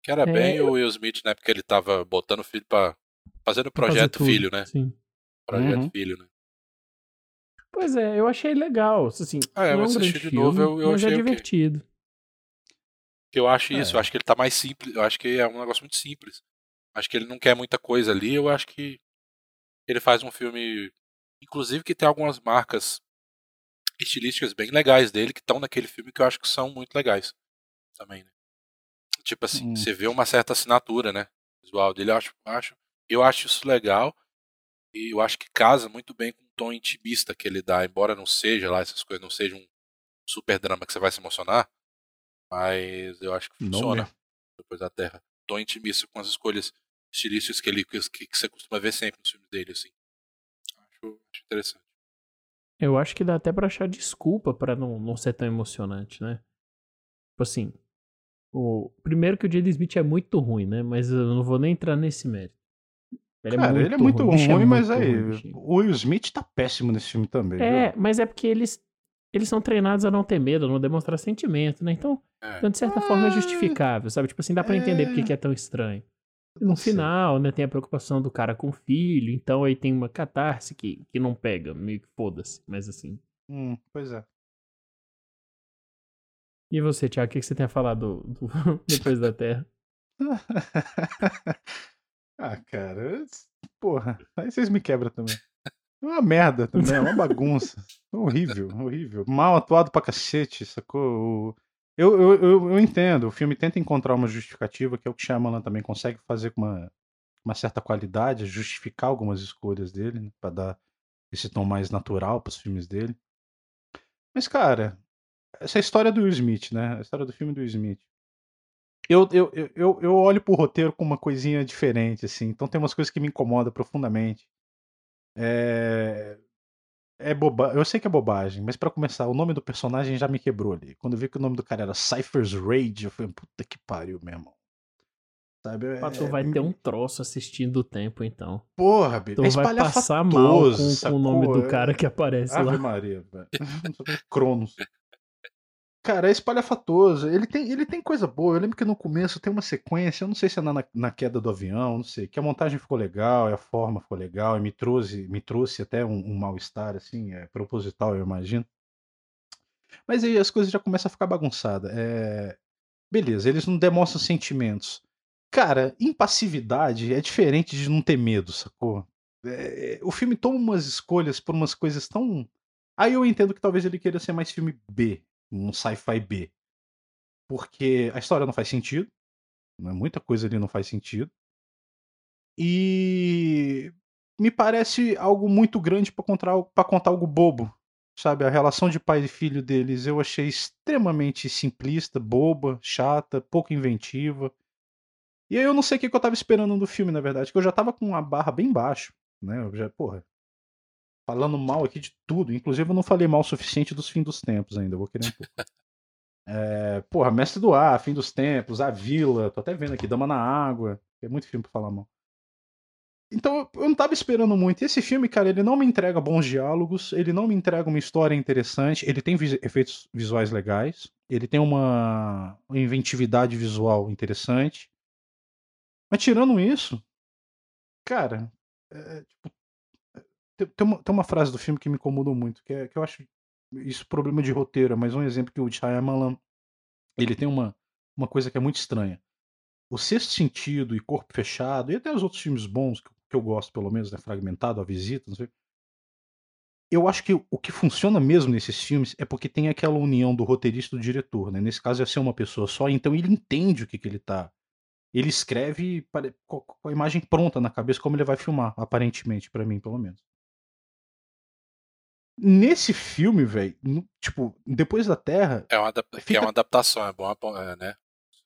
Que era É, bem eu- o Will Smith, né? Porque ele tava botando o filho pra. Fazendo fazer projeto tudo, filho, né? Sim. Projeto Uhum. filho, né? Pois é, eu achei legal. Assim, Ah, eu não é um assisti grande de novo, filme, eu- eu mas é achei ok. divertido. Eu acho isso, É. eu acho que ele tá mais simples, eu acho que é um negócio muito simples. Acho que ele não quer muita coisa ali, eu acho que ele faz um filme, inclusive que tem algumas marcas estilísticas bem legais dele que estão naquele filme que eu acho que são muito legais também, né? Tipo assim, Hum. você vê uma certa assinatura, né? Visual dele, eu acho, acho, eu acho isso legal e eu acho que casa muito bem com o tom intimista que ele dá, embora não seja lá essas coisas, não seja um super drama que você vai se emocionar, mas eu acho que funciona mesmo. depois da Terra. Tom intimista com as escolhas estilísticas que ele que, que você costuma ver sempre nos filmes dele, assim. Acho, acho interessante. Eu acho que dá até pra achar desculpa pra não, não ser tão emocionante, né? Tipo assim, o primeiro que o Jaden Smith é muito ruim, né? Mas eu não vou nem entrar nesse mérito. Ele Cara, ele é muito o bicho ruim, é mas muito aí, ruim, o Will Smith tá péssimo nesse filme também. É, viu? mas é porque eles eles são treinados a não ter medo, a não demonstrar sentimento, né? Então, É. então de certa forma é justificável, sabe? Tipo assim, dá pra entender porque é. que é tão estranho. No final, né, tem a preocupação do cara com o filho, então aí tem uma catarse que, que não pega, meio que foda-se, mas assim. Hum, pois é. E você, Thiago, o que, que você tem a falar do, do Depois da Terra? ah, cara, porra, aí vocês me quebram também. É uma merda também, é uma bagunça. horrível, horrível. Mal atuado pra cacete, sacou? O- Eu, eu, eu, eu entendo, o filme tenta encontrar uma justificativa, que é o que Shyamalan também consegue fazer com uma, uma certa qualidade, justificar algumas escolhas dele, né, pra dar esse tom mais natural pros filmes dele. Mas, cara, essa história do Will Smith, né? A história do filme do Will Smith. Eu, eu, eu, eu olho pro roteiro com uma coisinha diferente, assim. Então tem umas coisas que me incomodam profundamente. É. É boba... Eu sei que é bobagem, mas pra começar, o nome do personagem já me quebrou ali. Quando eu vi que o nome do cara era Cypher's Rage, eu falei, puta que pariu, meu irmão. sabe? É, tu vai ter um troço assistindo o tempo, então. Porra, bicho. Tu é vai passar mal com, com o nome do cara que aparece Ave lá. Maria, velho. Cronos. Cara, é espalhafatoso. Ele tem, ele tem coisa boa. Eu lembro que no começo tem uma sequência, eu não sei se é na, na queda do avião, não sei, que a montagem ficou legal, a forma ficou legal, e me trouxe, me trouxe até um, um mal-estar, assim, é proposital, eu imagino. Mas aí as coisas já começam a ficar bagunçadas. É... Beleza, eles não demonstram sentimentos. Cara, impassividade é diferente de não ter medo, sacou? É, o filme toma umas escolhas por umas coisas tão. Aí eu entendo que talvez ele queira ser mais filme B, um sci-fi B. Porque a história não faz sentido. Né? Muita coisa ali não faz sentido. E me parece algo muito grande pra contar, pra contar algo bobo. Sabe, a relação de pai e filho deles eu achei extremamente simplista, boba, chata, pouco inventiva. E aí eu não sei o que que eu tava esperando do filme, na verdade, que eu já tava com a barra bem baixo, né? Eu já, porra, falando mal aqui de tudo. Inclusive eu não falei mal o suficiente dos fim dos tempos ainda, vou querer um pouco. É, porra, Mestre do Ar, Fim dos Tempos, A Vila, tô até vendo aqui, Dama na Água. É muito filme pra falar mal. Então eu não tava esperando muito. E esse filme, cara, ele não me entrega bons diálogos, ele não me entrega uma história interessante, ele tem efeitos visuais legais, ele tem uma inventividade visual interessante. Mas tirando isso, cara, é, tipo, tem, uma, tem uma frase do filme que me incomodou muito, que, é, que eu acho isso problema de roteiro, mas um exemplo que o Shyamalan, ele tem uma, uma coisa que é muito estranha. O Sexto Sentido e Corpo Fechado, e até os outros filmes bons, que, que eu gosto pelo menos, né, Fragmentado, A Visita, não sei. Eu acho que o que funciona mesmo nesses filmes é porque tem aquela união do roteirista e do diretor, né? Nesse caso é ser uma pessoa só, então ele entende o que, que ele tá. Ele escreve com a imagem pronta na cabeça, como ele vai filmar, aparentemente, pra mim, pelo menos. Nesse filme, velho, tipo, depois da Terra, É uma, adap- que Fica- é uma adaptação, é bom, é, né?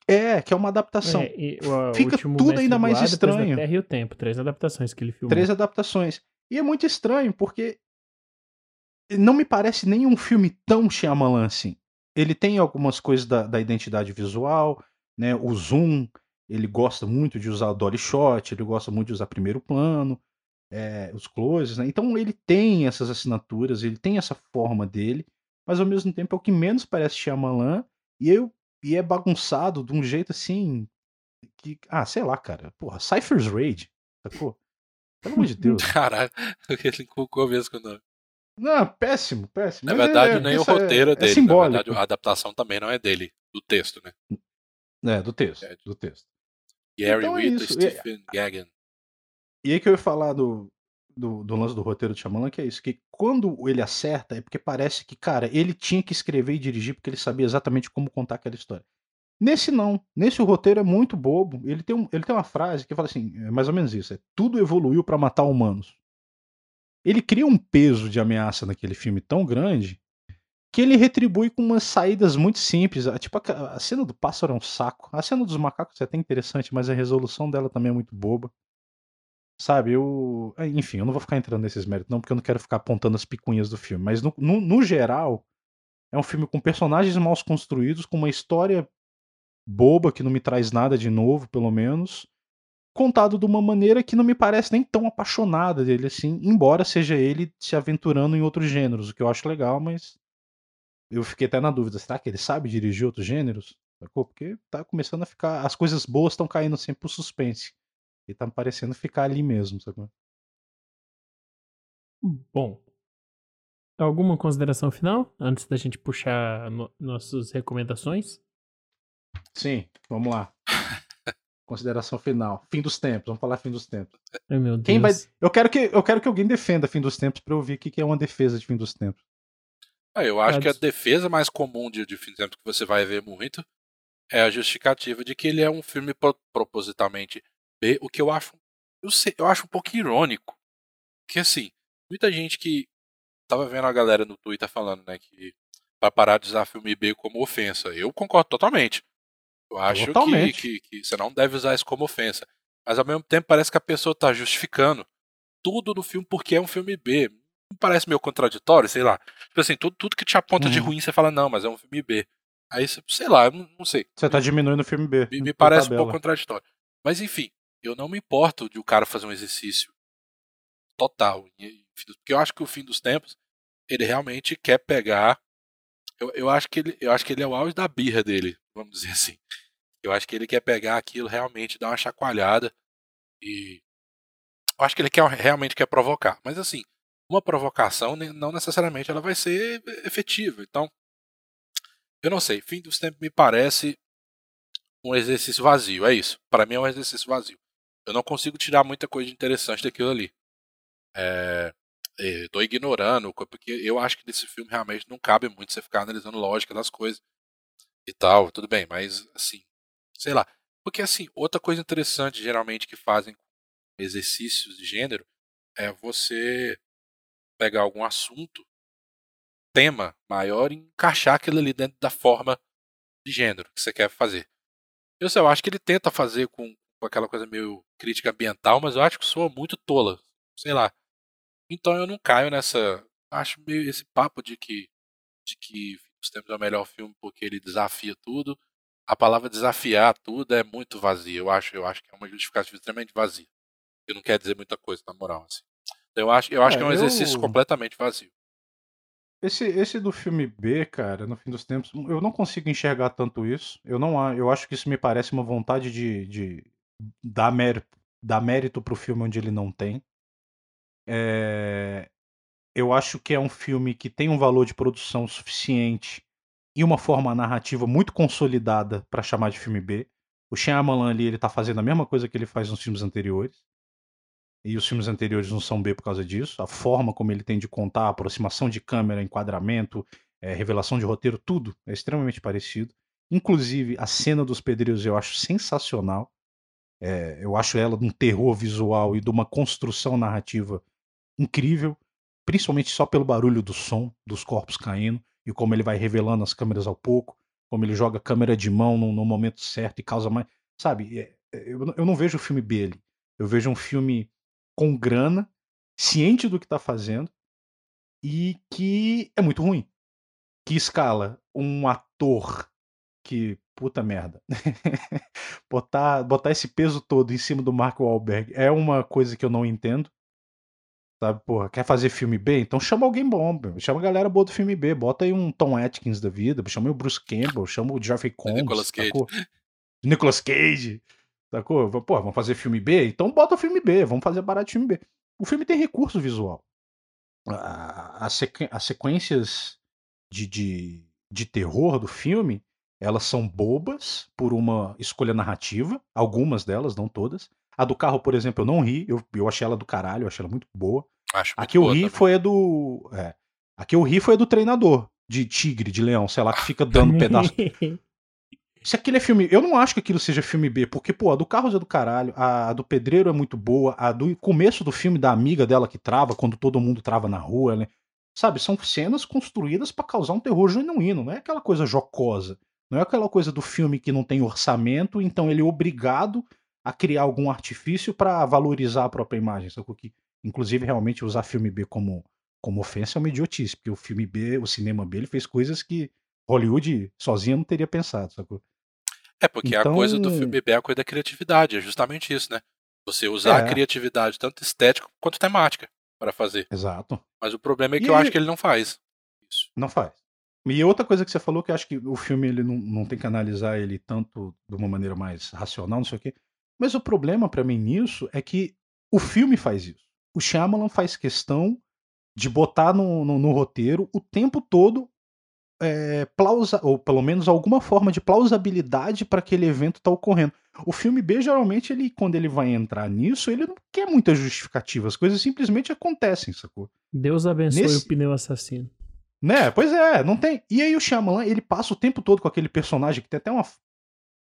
é, que é uma adaptação. É, e o, Fica tudo ainda mais Ar, depois estranho. Da Terra e o Tempo, três adaptações que ele filmou. Três adaptações. E é muito estranho, porque não me parece nenhum filme tão Shyamalan assim. Ele tem algumas coisas da, da identidade visual, né? O zoom, ele gosta muito de usar o dolly shot, ele gosta muito de usar primeiro plano, é, os closes, né? Então ele tem essas assinaturas, ele tem essa forma dele, mas ao mesmo tempo é o que menos parece Shyamalan e, eu, e é bagunçado de um jeito assim que, ah, sei lá, cara, porra, Cypher's Raid, sacou? Pelo amor de Deus. Caralho, ele mesmo com o nome. Não, péssimo, péssimo. Na Mas é- verdade, é- nem o isso é- roteiro é é dele. Na simbólico. verdade, a adaptação também não é dele, do texto, né? É, do texto, É. do texto. Gary Então é e- Stephen Gaghan. E aí que eu ia falar do, do, do lance do roteiro de Shyamalan, que é isso, que quando ele acerta, é porque parece que, cara, ele tinha que escrever e dirigir porque ele sabia exatamente como contar aquela história. Nesse não. Nesse o roteiro é muito bobo. Ele tem, um, ele tem uma frase que fala assim, é mais ou menos isso, é tudo evoluiu pra matar humanos. Ele cria um peso de ameaça naquele filme tão grande que ele retribui com umas saídas muito simples. Tipo, a, a cena do pássaro é um saco. A cena dos macacos é até interessante, mas a resolução dela também é muito boba. Sabe, eu. eh, Enfim, eu não vou ficar entrando nesses méritos, não, porque eu não quero ficar apontando as picuinhas do filme. Mas no, no, no geral, é um filme com personagens mal construídos, com uma história boba que não me traz nada de novo, pelo menos. Contado de uma maneira que não me parece nem tão apaixonada dele assim, embora seja ele se aventurando em outros gêneros, o que eu acho legal, mas eu fiquei até na dúvida, será que ele sabe dirigir outros gêneros? Porque tá começando a ficar. As coisas boas estão caindo sempre pro suspense. E tá parecendo ficar ali mesmo, sacou? Bom. Alguma consideração final? Antes da gente puxar no- nossas recomendações? Sim, vamos lá. Consideração final. Fim dos tempos, vamos falar fim dos tempos. Ai, meu Deus. Quem vai. Eu quero que, eu quero que alguém defenda fim dos tempos pra eu ver o que é uma defesa de fim dos tempos. Ah, eu acho que a defesa mais comum de, de fim de tempo que você vai ver muito é a justificativa de que ele é um filme pro- propositalmente B, o que eu acho, eu, sei, eu acho um pouco irônico. Que assim, muita gente que tava vendo a galera no Twitter falando, né, que vai parar de usar filme B como ofensa. Eu concordo totalmente. Eu acho que, Totalmente. que, que você não deve usar isso como ofensa. Mas ao mesmo tempo parece que a pessoa tá justificando tudo no filme porque é um filme B. Não parece meio contraditório, sei lá. Tipo assim, tudo, tudo que te aponta de Uhum. ruim, você fala, não, mas é um filme B. Aí, você- sei lá, eu não, não sei. Você tá diminuindo o filme B. Me, me parece um tabela. pouco contraditório. Mas enfim, eu não me importo de o cara fazer um exercício total. Porque eu acho que o fim dos tempos, ele realmente quer pegar. Eu, eu, acho que ele, eu acho que ele é o auge da birra dele, vamos dizer assim. Eu acho que ele quer pegar aquilo, realmente dar uma chacoalhada e. Eu acho que ele quer, realmente quer provocar. Mas assim, uma provocação não necessariamente ela vai ser efetiva. Então, eu não sei. Fim dos tempos me parece um exercício vazio. É isso. Para mim é um exercício vazio. Eu não consigo tirar muita coisa interessante daquilo ali. É, tô ignorando, porque eu acho que nesse filme realmente não cabe muito você ficar analisando lógica das coisas e tal, tudo bem, mas assim, sei lá. Porque assim, outra coisa interessante geralmente que fazem exercícios de gênero é você pegar algum assunto, tema maior e encaixar aquilo ali dentro da forma de gênero que você quer fazer. Eu, sei, eu acho que ele tenta fazer com, com aquela coisa meio crítica ambiental, mas eu acho que soa muito tola. Sei lá. Então eu não caio nessa. Acho meio esse papo de que, de que Os Tempos é o melhor filme porque ele desafia tudo. A palavra desafiar tudo é muito vazia. Eu acho, eu acho que é uma justificativa extremamente vazia. Que não quer dizer muita coisa, na moral. Assim. Então, eu acho, eu acho é, que é um exercício eu... completamente vazio. Esse, esse do filme B, cara, no fim dos tempos, eu não consigo enxergar tanto isso. Eu não eu acho que isso me parece uma vontade de, de dar, mérito, dar mérito pro filme onde ele não tem. É, eu acho que é um filme que tem um valor de produção suficiente e uma forma narrativa muito consolidada para chamar de filme B. O Shyamalan ali, ele tá fazendo a mesma coisa que ele faz nos filmes anteriores. E os filmes anteriores não são B por causa disso. A forma como ele tem de contar, aproximação de câmera, enquadramento, é, revelação de roteiro, tudo é extremamente parecido. Inclusive, a cena dos pedreiros eu acho sensacional. É, eu acho ela de um terror visual e de uma construção narrativa incrível, principalmente só pelo barulho do som dos corpos caindo e como ele vai revelando as câmeras ao pouco, como ele joga a câmera de mão no, no momento certo e causa mais. Sabe, é, eu, eu não vejo o filme ali. Eu vejo um filme com grana, ciente do que está fazendo e que é muito ruim. Que escala um ator que puta merda. botar, botar esse peso todo em cima do Mark Wahlberg é uma coisa que eu não entendo. Sabe, porra, quer fazer filme B? Então chama alguém bom, chama a galera boa do filme B, bota aí um Tom Atkins da vida, chama o Bruce Campbell, chama o Jeffrey Combs, Nicolas Cage. Sacou? Nicolas Cage, sacou? Pô, vamos fazer filme B? Então bota o filme B, vamos fazer barato filme B. O filme tem recurso visual. As, sequ... as sequências de, de, de terror do filme, elas são bobas por uma escolha narrativa, algumas delas, não todas. A do carro, por exemplo, eu não ri, eu, eu achei ela do caralho, eu achei ela muito boa. Acho a que eu ri também. foi a do. É, a que eu ri foi a do treinador, de tigre, de leão, sei lá, que fica dando pedaço. Se aquele é filme. Eu não acho que aquilo seja filme B, porque, pô, a do Carros é do caralho, a do Pedreiro é muito boa, a do começo do filme da amiga dela que trava, quando todo mundo trava na rua, né? Sabe, são cenas construídas para causar um terror genuíno, não é aquela coisa jocosa. Não é aquela coisa do filme que não tem orçamento, então ele é obrigado a criar algum artifício para valorizar a própria imagem. Sacou? Que, inclusive, realmente usar filme B como, como ofensa é uma idiotice, porque o filme B, o cinema B, ele fez coisas que Hollywood sozinha não teria pensado, sacou? É, porque então... a coisa do filme B é a coisa da criatividade, é justamente isso, né? Você usar é. a criatividade, tanto estética quanto temática, para fazer. Exato. Mas o problema é que e eu acho que ele não faz. Isso. Não faz. E outra coisa que você falou, que eu acho que o filme ele não, não tem que analisar ele tanto de uma maneira mais racional, não sei o quê, mas o problema para mim nisso é que o filme faz isso. O Shyamalan faz questão de botar no, no, no roteiro o tempo todo é, plausa, ou pelo menos alguma forma de plausibilidade para aquele evento estar tá ocorrendo. O filme B, geralmente, ele, quando ele vai entrar nisso, ele não quer muita justificativa. As coisas simplesmente acontecem, sacou? Deus abençoe Nesse... o pneu assassino. Né? Pois é, não tem. E aí o Shyamalan, ele passa o tempo todo com aquele personagem que tem até uma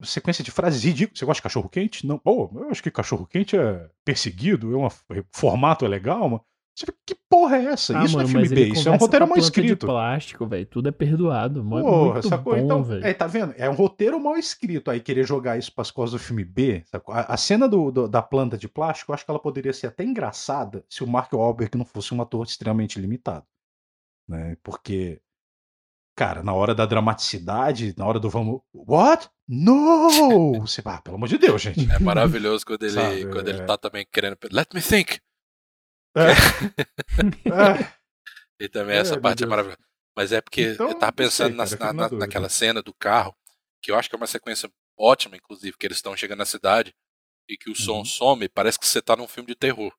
sequência de frases ridículas. Você gosta de cachorro quente? Não. Oh, eu acho que cachorro quente é perseguido, é um formato é legal, mas você fica, que porra é essa? Ah, isso mano, não é filme B, isso é um roteiro mal escrito. De plástico, velho, tudo é perdoado. Porra, muito sacou? Bom, então, véio. é, tá vendo? É um roteiro mal escrito. Aí querer jogar isso pras costas do filme B, sacou? A, a cena do, do, da planta de plástico, eu acho que ela poderia ser até engraçada se o Mark Wahlberg não fosse um ator extremamente limitado, né? Porque cara, na hora da dramaticidade, na hora do vamos. What? No! Você, ah, pelo amor de Deus, gente. É maravilhoso quando ele, Sabe, quando ele é. tá também querendo. Let me think! É. É. E também É, essa meu parte é maravilhosa. Mas é porque Então, eu tava sei, pensando na- cara, na- na naquela cena do carro, que eu acho que é uma sequência ótima, inclusive, que eles estão chegando na cidade e que o som Uhum. some, parece que você tá num filme de terror.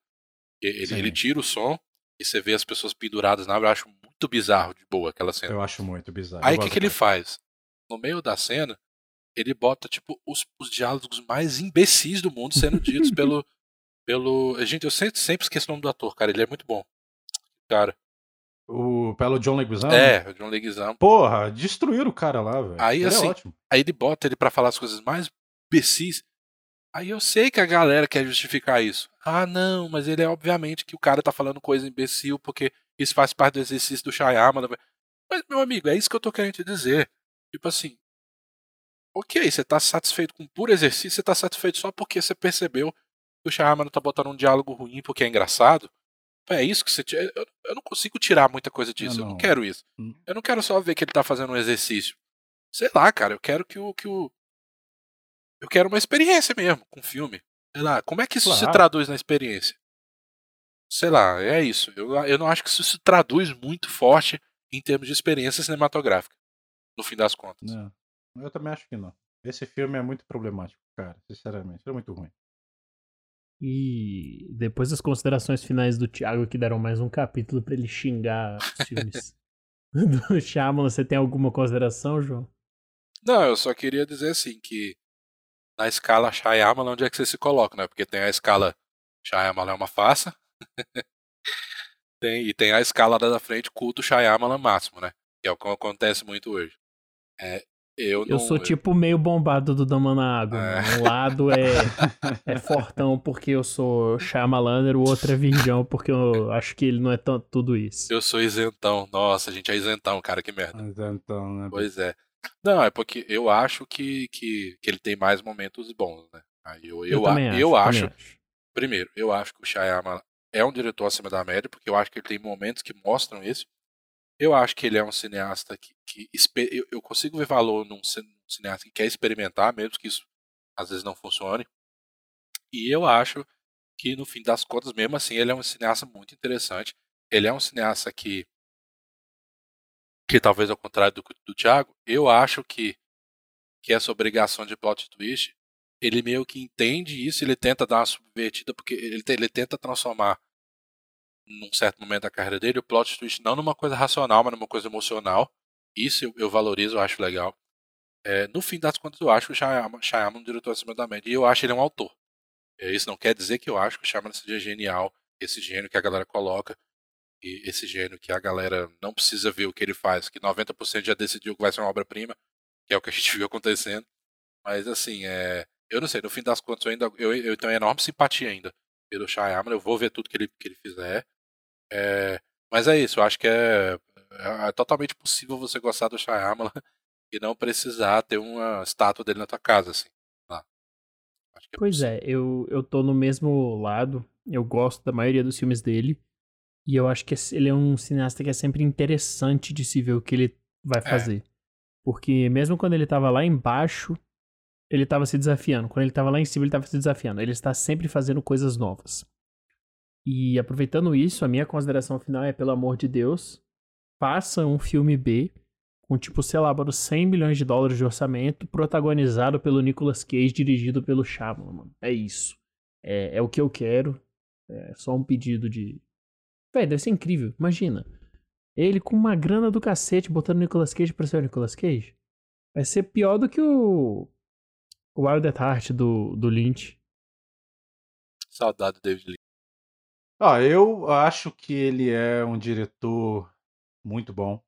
Ele, ele tira o som e você vê as pessoas penduradas na árvore. Eu acho muito bizarro de boa aquela cena. Eu acho muito bizarro. Aí o que, que ele faz? No meio da cena, ele bota, tipo, os, os diálogos mais imbecis do mundo sendo ditos pelo. pelo. Gente, eu sempre, sempre esqueço o nome do ator, cara. Ele é muito bom. Cara. O, pelo John Leguizamo? É, o John Leguizamo. Porra, destruíram o cara lá, velho. Aí, Ele assim, é ótimo. Aí ele bota ele pra falar as coisas mais imbecis. Aí eu sei que a galera quer justificar isso. Ah, não, mas ele é obviamente que o cara tá falando coisa imbecil porque isso faz parte do exercício do Shyamalan. Mas, meu amigo, é isso que eu tô querendo te dizer. Tipo assim, ok, você tá satisfeito com puro exercício, você tá satisfeito só porque você percebeu que o Shyamalan tá botando um diálogo ruim porque é engraçado. É isso que você... tira- Eu, eu não consigo tirar muita coisa disso, eu não não. quero isso. Hum. Eu não quero só ver que ele tá fazendo um exercício. Sei lá, cara, eu quero que o. Que o... Eu quero uma experiência mesmo com o filme. Sei lá, como é que isso se Claro. traduz na experiência? Sei lá, é isso. Eu, eu não acho que isso se traduz muito forte em termos de experiência cinematográfica, no fim das contas. Não, eu também acho que não. Esse filme é muito problemático, cara. Sinceramente, é muito ruim. E depois das considerações finais do Thiago, que deram mais um capítulo pra ele xingar os filmes do Shyamalan, você tem alguma consideração, João? Não, eu só queria dizer assim que na escala Shyamalan, onde é que você se coloca, né? Porque tem a escala Shyamalan é uma farsa. tem, e tem a escala da frente culto Shyamalan máximo, né? Que é o que acontece muito hoje. É, eu, Eu não, sou tipo meio bombado do Dama na Água. É. mano. Um lado é, é fortão porque eu sou Shyamalaner, o outro é virgão porque eu acho que ele não é tanto tudo isso. Eu sou isentão. Nossa, gente, é isentão, cara, que merda. Mas então, né? Pois é. Não, é porque eu acho que, que, que ele tem mais momentos bons, né? Aí eu, eu, a- acho. eu acho, acho. primeiro, eu acho que o Shyamalan é um diretor acima da média, porque eu acho que ele tem momentos que mostram isso. Eu acho que ele é um cineasta que, que eu, consigo ver valor num cin- cineasta que quer experimentar, mesmo que isso às vezes não funcione. E eu acho que no fim das contas, mesmo assim, ele é um cineasta muito interessante. Ele é um cineasta que que talvez ao contrário do, do Thiago, eu acho que, que essa obrigação de plot twist, ele meio que entende isso, ele tenta dar uma subvertida, porque ele, ele tenta transformar num certo momento da carreira dele o plot twist não numa coisa racional, mas numa coisa emocional. Isso eu, eu valorizo, eu acho legal. É, no fim das contas, eu acho o Shyamalan, Shyamalan um diretor acima da média, e eu acho ele um autor. É, Isso não quer dizer que eu acho que o Shyamalan seja genial, esse gênio que a galera coloca, e esse gênio que a galera não precisa ver o que ele faz, que 90% já decidiu que vai ser uma obra-prima, que é o que a gente viu acontecendo. Mas assim, é, eu não sei, no fim das contas eu ainda eu, eu tenho enorme simpatia ainda pelo Shyamalan, eu vou ver tudo que ele, que ele fizer. É, mas é isso, eu acho que é, é, é totalmente possível você gostar do Shyamalan e não precisar ter uma estátua dele na tua casa, assim. é Pois possível. é, eu, eu tô no mesmo lado. Eu gosto da maioria dos filmes dele. E eu acho que ele é um cineasta que é sempre interessante de se ver o que ele vai É. fazer. Porque mesmo quando ele tava lá embaixo, ele tava se desafiando. Quando ele tava lá em cima, ele tava se desafiando. Ele está sempre fazendo coisas novas. E aproveitando isso, a minha consideração final é, pelo amor de Deus, faça um filme B com, tipo, sei lá, mano, 100 milhões de dólares de orçamento, protagonizado pelo Nicolas Cage, dirigido pelo Shyamalan, mano. É isso. É, é o que eu quero. É só um pedido de... Véi, deve ser incrível. Imagina. Ele com uma grana do cacete, botando o Nicolas Cage pra ser o Nicolas Cage. Vai ser pior do que o... O Wild at Heart do, do Lynch. Saudade do David Lee. Ó, eu acho que ele é um diretor muito bom.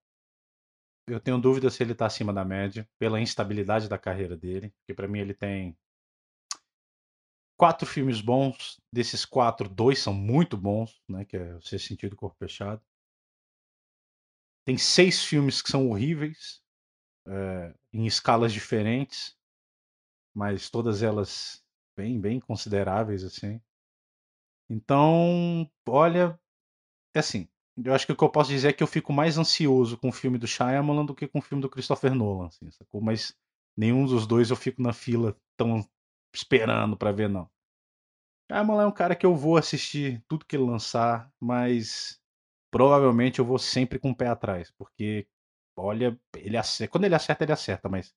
Eu tenho dúvida se ele tá acima da média, pela instabilidade da carreira dele. Porque pra mim ele tem quatro filmes bons. Desses quatro, dois são muito bons, né? Que é o Sexto Sentido Corpo Fechado. Tem seis filmes que são horríveis, é, em escalas diferentes, mas todas elas bem, bem consideráveis, assim. Então, olha, é assim, Eu acho que o que eu posso dizer é que eu fico mais ansioso com o filme do Shyamalan do que com o filme do Christopher Nolan, assim, sacou? Mas nenhum dos dois eu fico na fila tão esperando para ver, não. Shyamalan é um cara que eu vou assistir tudo que ele lançar, mas provavelmente eu vou sempre com o pé atrás, porque, olha, ele acerta. Quando ele acerta, ele acerta, mas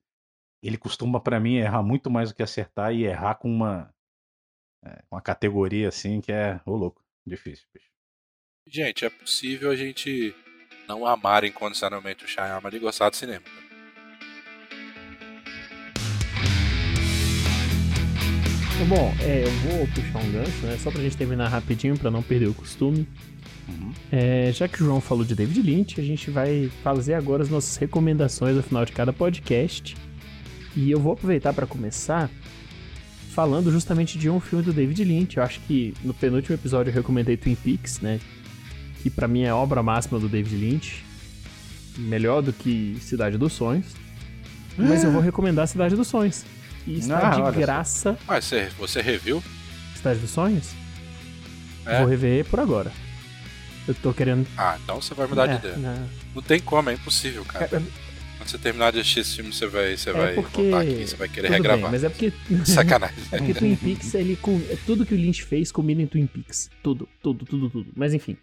ele costuma, para mim, errar muito mais do que acertar e errar com uma, é, uma categoria assim que é, ô louco, difícil, bicho. Gente, é possível a gente não amar incondicionalmente o Shyamalan e gostar do cinema. Bom, é, eu vou puxar um gancho, né? Só pra gente terminar rapidinho, para não perder o costume. Uhum. É, já que o João falou de David Lynch, a gente vai fazer agora as nossas recomendações ao final de cada podcast. E eu vou aproveitar para começar falando justamente de um filme do David Lynch. Eu acho que no penúltimo episódio eu recomendei Twin Peaks, né? Que para mim é a obra máxima do David Lynch. Melhor do que Cidade dos Sonhos. Mas eu vou recomendar Cidade dos Sonhos. E está ah, de graça. Ah, você, você reviu? Cidade dos Sonhos? É. Vou rever por agora. Eu tô querendo. Ah, então você vai mudar é, de ideia. Não. não tem como, é impossível, cara. É, é quando você terminar de assistir esse filme, você vai, você é vai porque... voltar aqui, você vai querer Tudo regravar. Bem, mas é porque. Sacanagem. é porque Twin Peaks, ele, tudo que o Lynch fez combina em Twin Peaks. Tudo, tudo, tudo, tudo. Mas enfim.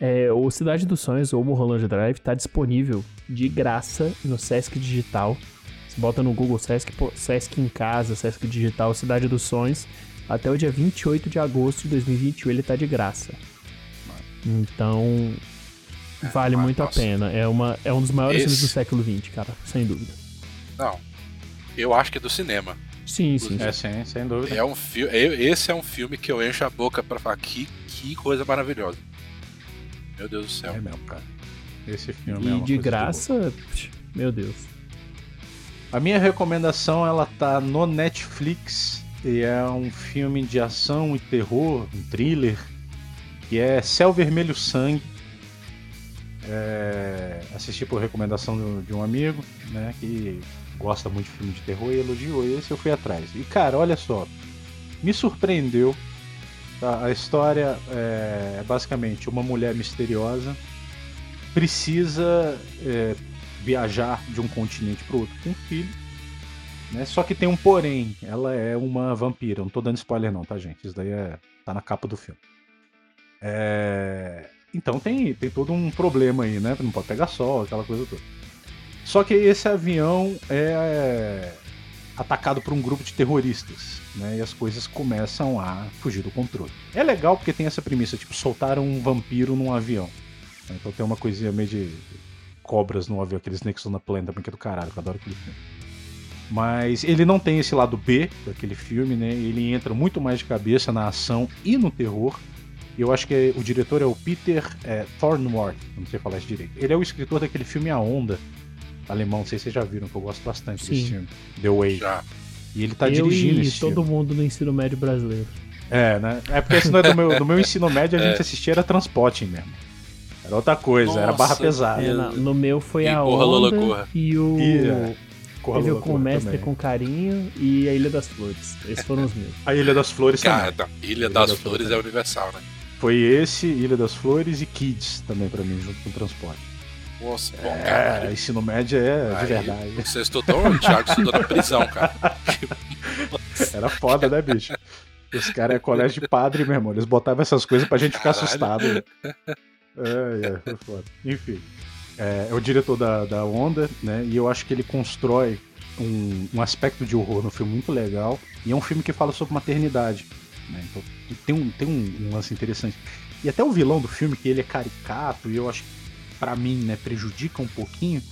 É, o Cidade dos Sonhos, ou Mulholland Drive, tá disponível de graça no Sesc Digital. Você bota no Google Sesc, Sesc em casa, Sesc Digital, Cidade dos Sonhos. Até o dia 28 de agosto de 2021 ele tá de graça. Então, é, vale muito nossa. a pena. É, uma, é um dos maiores Esse... filmes do século XX, cara, sem dúvida. Não. Eu acho que é do cinema. Sim, sim. É, sim, sem dúvida. É um fi esse é um filme que eu encho a boca pra falar que, que coisa maravilhosa. Meu Deus do céu. É mesmo, cara. Esse filme e é uma de graça, de meu Deus. A minha recomendação, ela tá no Netflix. E é um filme de ação e terror, um thriller que é Céu Vermelho Sangue. É, assisti por recomendação de um amigo, né, que gosta muito de filme de terror e elogiou esse, eu fui atrás. E cara, olha só, me surpreendeu. A história é basicamente uma mulher misteriosa precisa é, viajar de um continente para outro com um filho. Né? Só que tem um porém, ela é uma vampira. Não tô dando spoiler não, tá gente? Isso daí é, tá na capa do filme. É... Então tem, tem todo um problema aí, né? Não pode pegar sol, aquela coisa toda. Só que esse avião é atacado por um grupo de terroristas, né? E as coisas começam a fugir do controle. É legal porque tem essa premissa, tipo, soltaram um vampiro num avião. Então tem uma coisinha meio de cobras no avião, aqueles Nexon na Planta, que é do caralho, eu adoro aquele filme. Mas ele não tem esse lado B daquele filme, né? Ele entra muito mais de cabeça na ação e no terror. Eu acho que o diretor é o Peter é, Thornworth, não sei falar isso direito. Ele é o escritor daquele filme A Onda, alemão, não sei se vocês já viram, que eu gosto bastante Sim. desse filme. The Way. Já. E ele tá eu dirigindo e esse todo filme. mundo no ensino médio brasileiro. É, né? É porque esse não é do meu, do meu ensino médio, a gente é. assistia era transporting mesmo. Era outra coisa, Nossa, era barra pesada. É, no meu foi e a Corra Onda Lola, e o... E, é. Teve o Com o Mestre também. com Carinho e a Ilha das Flores. Esses foram os meus. A Ilha das Flores Cara, também. Ilha, Ilha das, das Flores, Flores é universal, né? Foi esse, Ilha das Flores e Kids também para mim, junto com o transporte. Nossa, bom, é, cara. ensino médio é Aí, de verdade. Você estudou, o Thiago estudou na prisão, cara. Era foda, né, bicho? Os caras é colégio de padre, meu irmão. Eles botavam essas coisas pra gente ficar Caralho. assustado. É, é, foi foda. Enfim. É, é, o diretor da, da Onda, né? E eu acho que ele constrói um, um aspecto de horror no filme muito legal. E é um filme que fala sobre maternidade. Né? Então tem, um, tem um, um, lance interessante. E até o vilão do filme, que ele é caricato, e eu acho que pra mim, né, prejudica um pouquinho.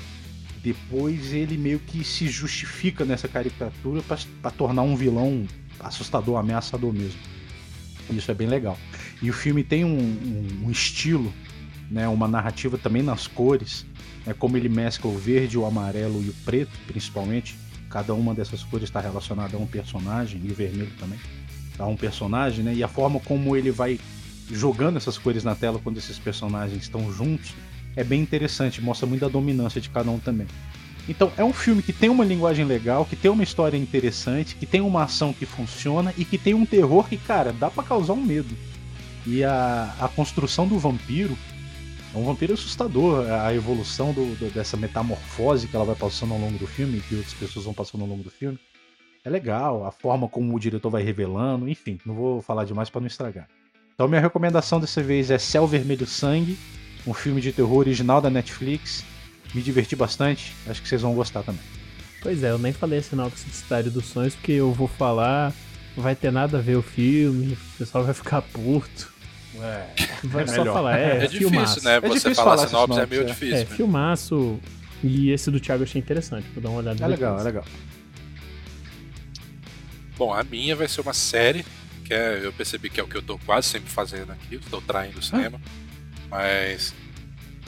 Depois ele meio que se justifica nessa caricatura para tornar um vilão assustador, ameaçador mesmo. Isso é bem legal. E o filme tem um, um, um estilo, né, uma narrativa também nas cores, né, como ele mescla o verde, o amarelo e o preto, principalmente. Cada uma dessas cores está relacionada a um personagem, e o vermelho também a um personagem, né? E a forma como ele vai jogando essas cores na tela quando esses personagens estão juntos é bem interessante, mostra muito a dominância de cada um também. Então é um filme que tem uma linguagem legal, que tem uma história interessante, que tem uma ação que funciona e que tem um terror que, cara, dá para causar um medo. E a, a construção do vampiro É um vampiro assustador, a evolução do, do, dessa metamorfose que ela vai passando ao longo do filme, que outras pessoas vão passando ao longo do filme. É legal, a forma como o diretor vai revelando, enfim, não vou falar demais para não estragar. Então minha recomendação dessa vez é Céu Vermelho Sangue, um filme de terror original da Netflix. Me diverti bastante, acho que vocês vão gostar também. Pois é, eu nem falei a sinopse de Cidade dos Sonhos, porque eu vou falar, não vai ter nada a ver o filme, o pessoal vai ficar puto. É, Vai é só melhor. falar, é, É filmaço. difícil, né? É Você difícil falar falar sinopse é sinopse, meio é. difícil. É, né? filmaço. E esse do Thiago eu achei interessante, vou dar uma olhada É legal, é depois. legal. Bom, a minha vai ser uma série, que é, eu percebi que é o que eu tô quase sempre fazendo aqui, estou traindo o cinema, mas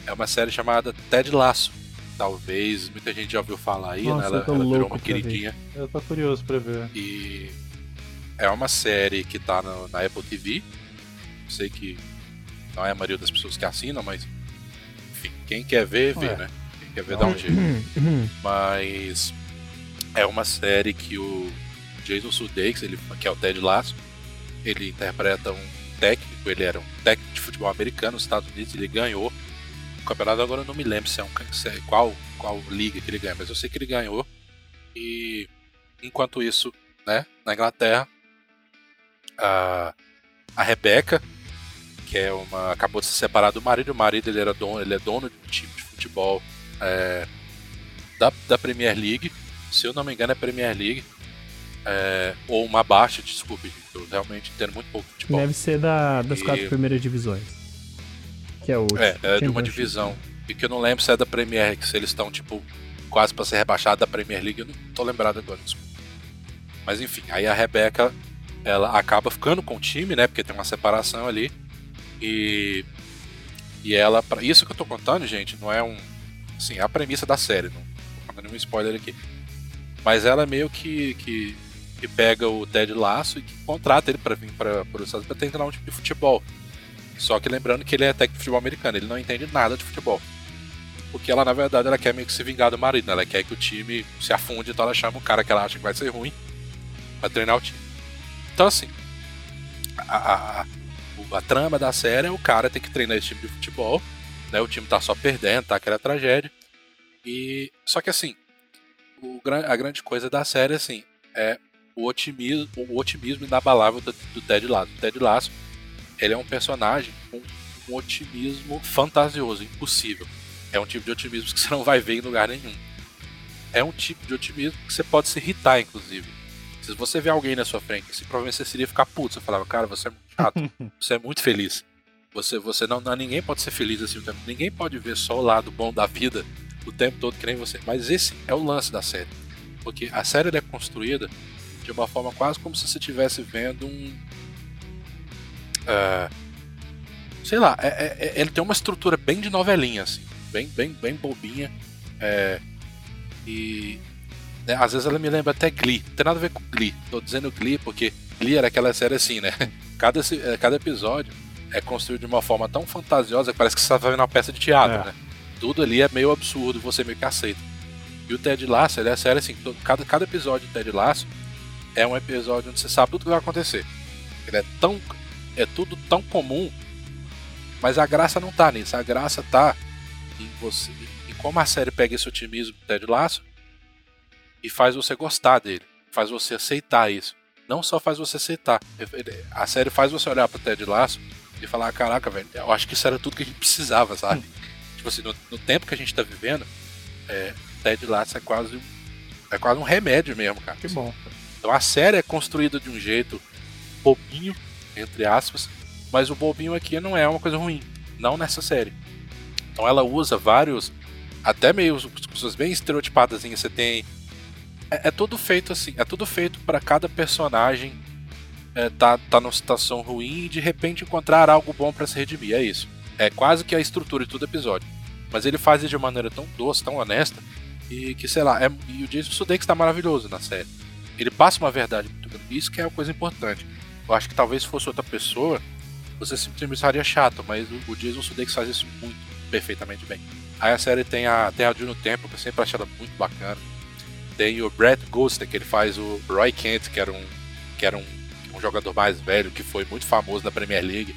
é uma série chamada Ted Lasso. Talvez muita gente já ouviu falar aí, Nossa, né? Ela, ela virou uma pra ver. queridinha. Eu tô curioso pra ver. E é uma série que tá no- na Apple TV. Sei que não é a maioria das pessoas que assinam, mas enfim, quem quer ver, vê, É. né? Quem quer ver, dá um jeito. Mas é uma série que o Jason Sudeikis, ele, que é o Ted Lasso, ele interpreta um técnico, ele era um técnico de futebol americano nos Estados Unidos, ele ganhou o campeonato, agora eu não me lembro se é um se é qual, qual liga que ele ganha, mas eu sei que ele ganhou. E enquanto isso, né, na Inglaterra, a, a Rebeca, que é uma acabou de se separar do marido, o marido ele era dono, ele é dono de um time de futebol é, da, da Premier League, se eu não me engano é Premier League, é, ou uma baixa, desculpe, eu realmente entendo muito pouco de futebol. Deve ser da, das E- quatro primeiras divisões. Que é o. É, é de uma divisão. E que eu não lembro se é da Premier League, se eles estão, tipo, quase pra ser rebaixados da Premier League, eu não tô lembrado agora. desculpa. Mas enfim, aí a Rebeca, ela acaba ficando com o time, né? Porque tem uma separação ali. E. E ela. pra- Isso que eu tô contando, gente, não é um. Assim, é a premissa da série, não tô contando nenhum spoiler aqui. Mas ela meio que. que, que pega o Ted Laço e que contrata ele pra vir para os Estados Unidos pra tentar um tipo de futebol. Só que lembrando que ele é técnico de futebol americano, ele não entende nada de futebol. Porque ela, na verdade, ela quer meio que se vingar do marido, né? Ela quer que o time se afunde, então ela chama o cara que ela acha que vai ser ruim pra treinar o time. Então, assim, a, a, a- trama da série é o cara ter que treinar esse time de futebol, né? O time tá só perdendo, tá aquela tragédia. E só que assim, o, a grande coisa da série assim é o otimismo, o otimismo inabalável do, do Ted Lasso. O Ted Lasso, ele é um personagem com um otimismo fantasioso, impossível. É um tipo de otimismo que você não vai ver em lugar nenhum. É um tipo de otimismo que você pode se irritar, inclusive. Se você vê alguém na sua frente, assim, provavelmente você seria ficar puto. Você falava, cara, você é muito chato, você é muito feliz. Você, você não, não- ninguém pode ser feliz assim o tempo. Ninguém pode ver só o lado bom da vida o tempo todo que nem você. Mas esse é o lance da série, porque a série é construída de uma forma quase como se você estivesse vendo um, ah, sei lá, é- é- é- ele tem uma estrutura bem de novelinha, assim, bem, bem, bem bobinha. é, e né, às vezes ela me lembra até Glee. Não tem nada a ver com Glee. Tô dizendo Glee porque Glee era aquela série assim, né? Cada, eh, cada episódio é construído de uma forma tão fantasiosa que parece que você tá vendo uma peça de teatro, É. né? Tudo ali é meio absurdo, você meio que aceita. E o Ted Lasso, ele é sério assim, todo- cada, cada episódio do Ted Lasso é um episódio onde você sabe tudo que vai acontecer. Ele é tão. É tudo tão comum, mas a graça não tá nisso. A graça tá em você. Em como a série pega esse otimismo do Ted Lasso e faz você gostar dele. Faz você aceitar isso. Não só faz você aceitar. A série faz você olhar pro Ted Lasso e falar, caraca, velho, eu acho que isso era tudo que a gente precisava, sabe? tipo assim, no, no tempo que a gente tá vivendo, é, Ted Lasso é quase um, é quase um remédio mesmo, cara. Que bom. Então a série é construída de um jeito bobinho, entre aspas, mas o bobinho aqui não é uma coisa ruim, não nessa série. Então ela usa vários, até meio pessoas bem estereotipadas, assim, você tem é, é tudo feito assim, é tudo feito para cada personagem é, tá, tá numa situação ruim e de repente encontrar algo bom para se redimir, é isso. É quase que a estrutura de todo episódio. Mas ele faz de maneira tão doce, tão honesta, e que, sei lá, é, e o Jason Sudeikis tá maravilhoso na série. Ele passa uma verdade muito grande. Isso que é a coisa importante. Eu acho que talvez se fosse outra pessoa, você simplesmente estaria chato, mas o, o Jason Sudeikis faz isso muito perfeitamente bem. Aí a série tem a, tem a Juno Temple, que eu sempre achei ela muito bacana. Tem o Brett Gostin, que ele faz o Roy Kent, que era um, que era um, um jogador mais velho, que foi muito famoso na Premier League.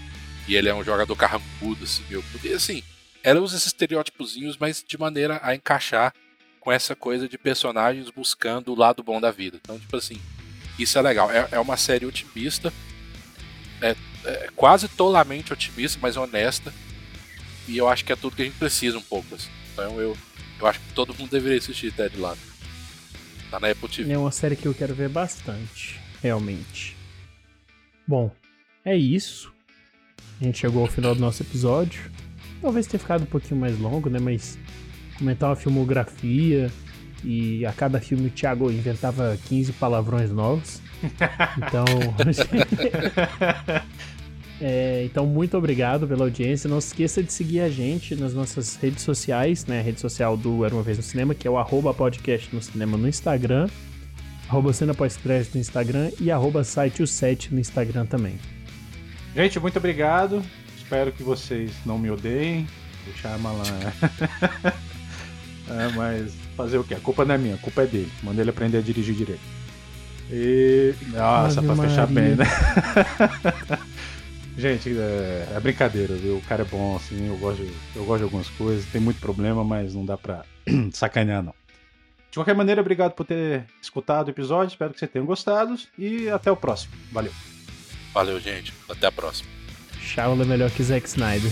E ele é um jogador carrancudo, assim, meu. E assim, ela usa esses estereótipozinhos, mas de maneira a encaixar com essa coisa de personagens buscando o lado bom da vida. Então, tipo assim, isso é legal. É, é uma série otimista, é, é, quase tolamente otimista, mas honesta. E eu acho que é tudo que a gente precisa um pouco. Assim. Então eu, eu acho que todo mundo deveria assistir Ted Lasso. Tá na Apple TV. É uma série que eu quero ver bastante, realmente. Bom, é isso. A gente chegou ao final do nosso episódio. Talvez tenha ficado um pouquinho mais longo, né? Mas comentar uma filmografia e a cada filme o Thiago inventava 15 palavrões novos. Então. é, então, muito obrigado pela audiência. Não se esqueça de seguir a gente nas nossas redes sociais, né? A rede social do Era uma Vez no Cinema, que é o arroba podcast no cinema no Instagram, arroba cena pós-crédito no Instagram e arroba site o 7 no Instagram também. Gente, muito obrigado. Espero que vocês não me odeiem. O Shyamalan é, mas fazer o quê? A culpa não é minha, a culpa é dele. Manda ele aprender a dirigir direito. E. Nossa, Ave pra fechar bem, né? Gente, é, é, brincadeira, viu? O cara é bom, assim, eu gosto, de, eu gosto de algumas coisas, tem muito problema, mas não dá pra sacanear, não. De qualquer maneira, obrigado por ter escutado o episódio, espero que vocês tenham gostado e até o próximo. Valeu. Valeu, gente. Até a próxima. Shaula é melhor que Zack Snyder.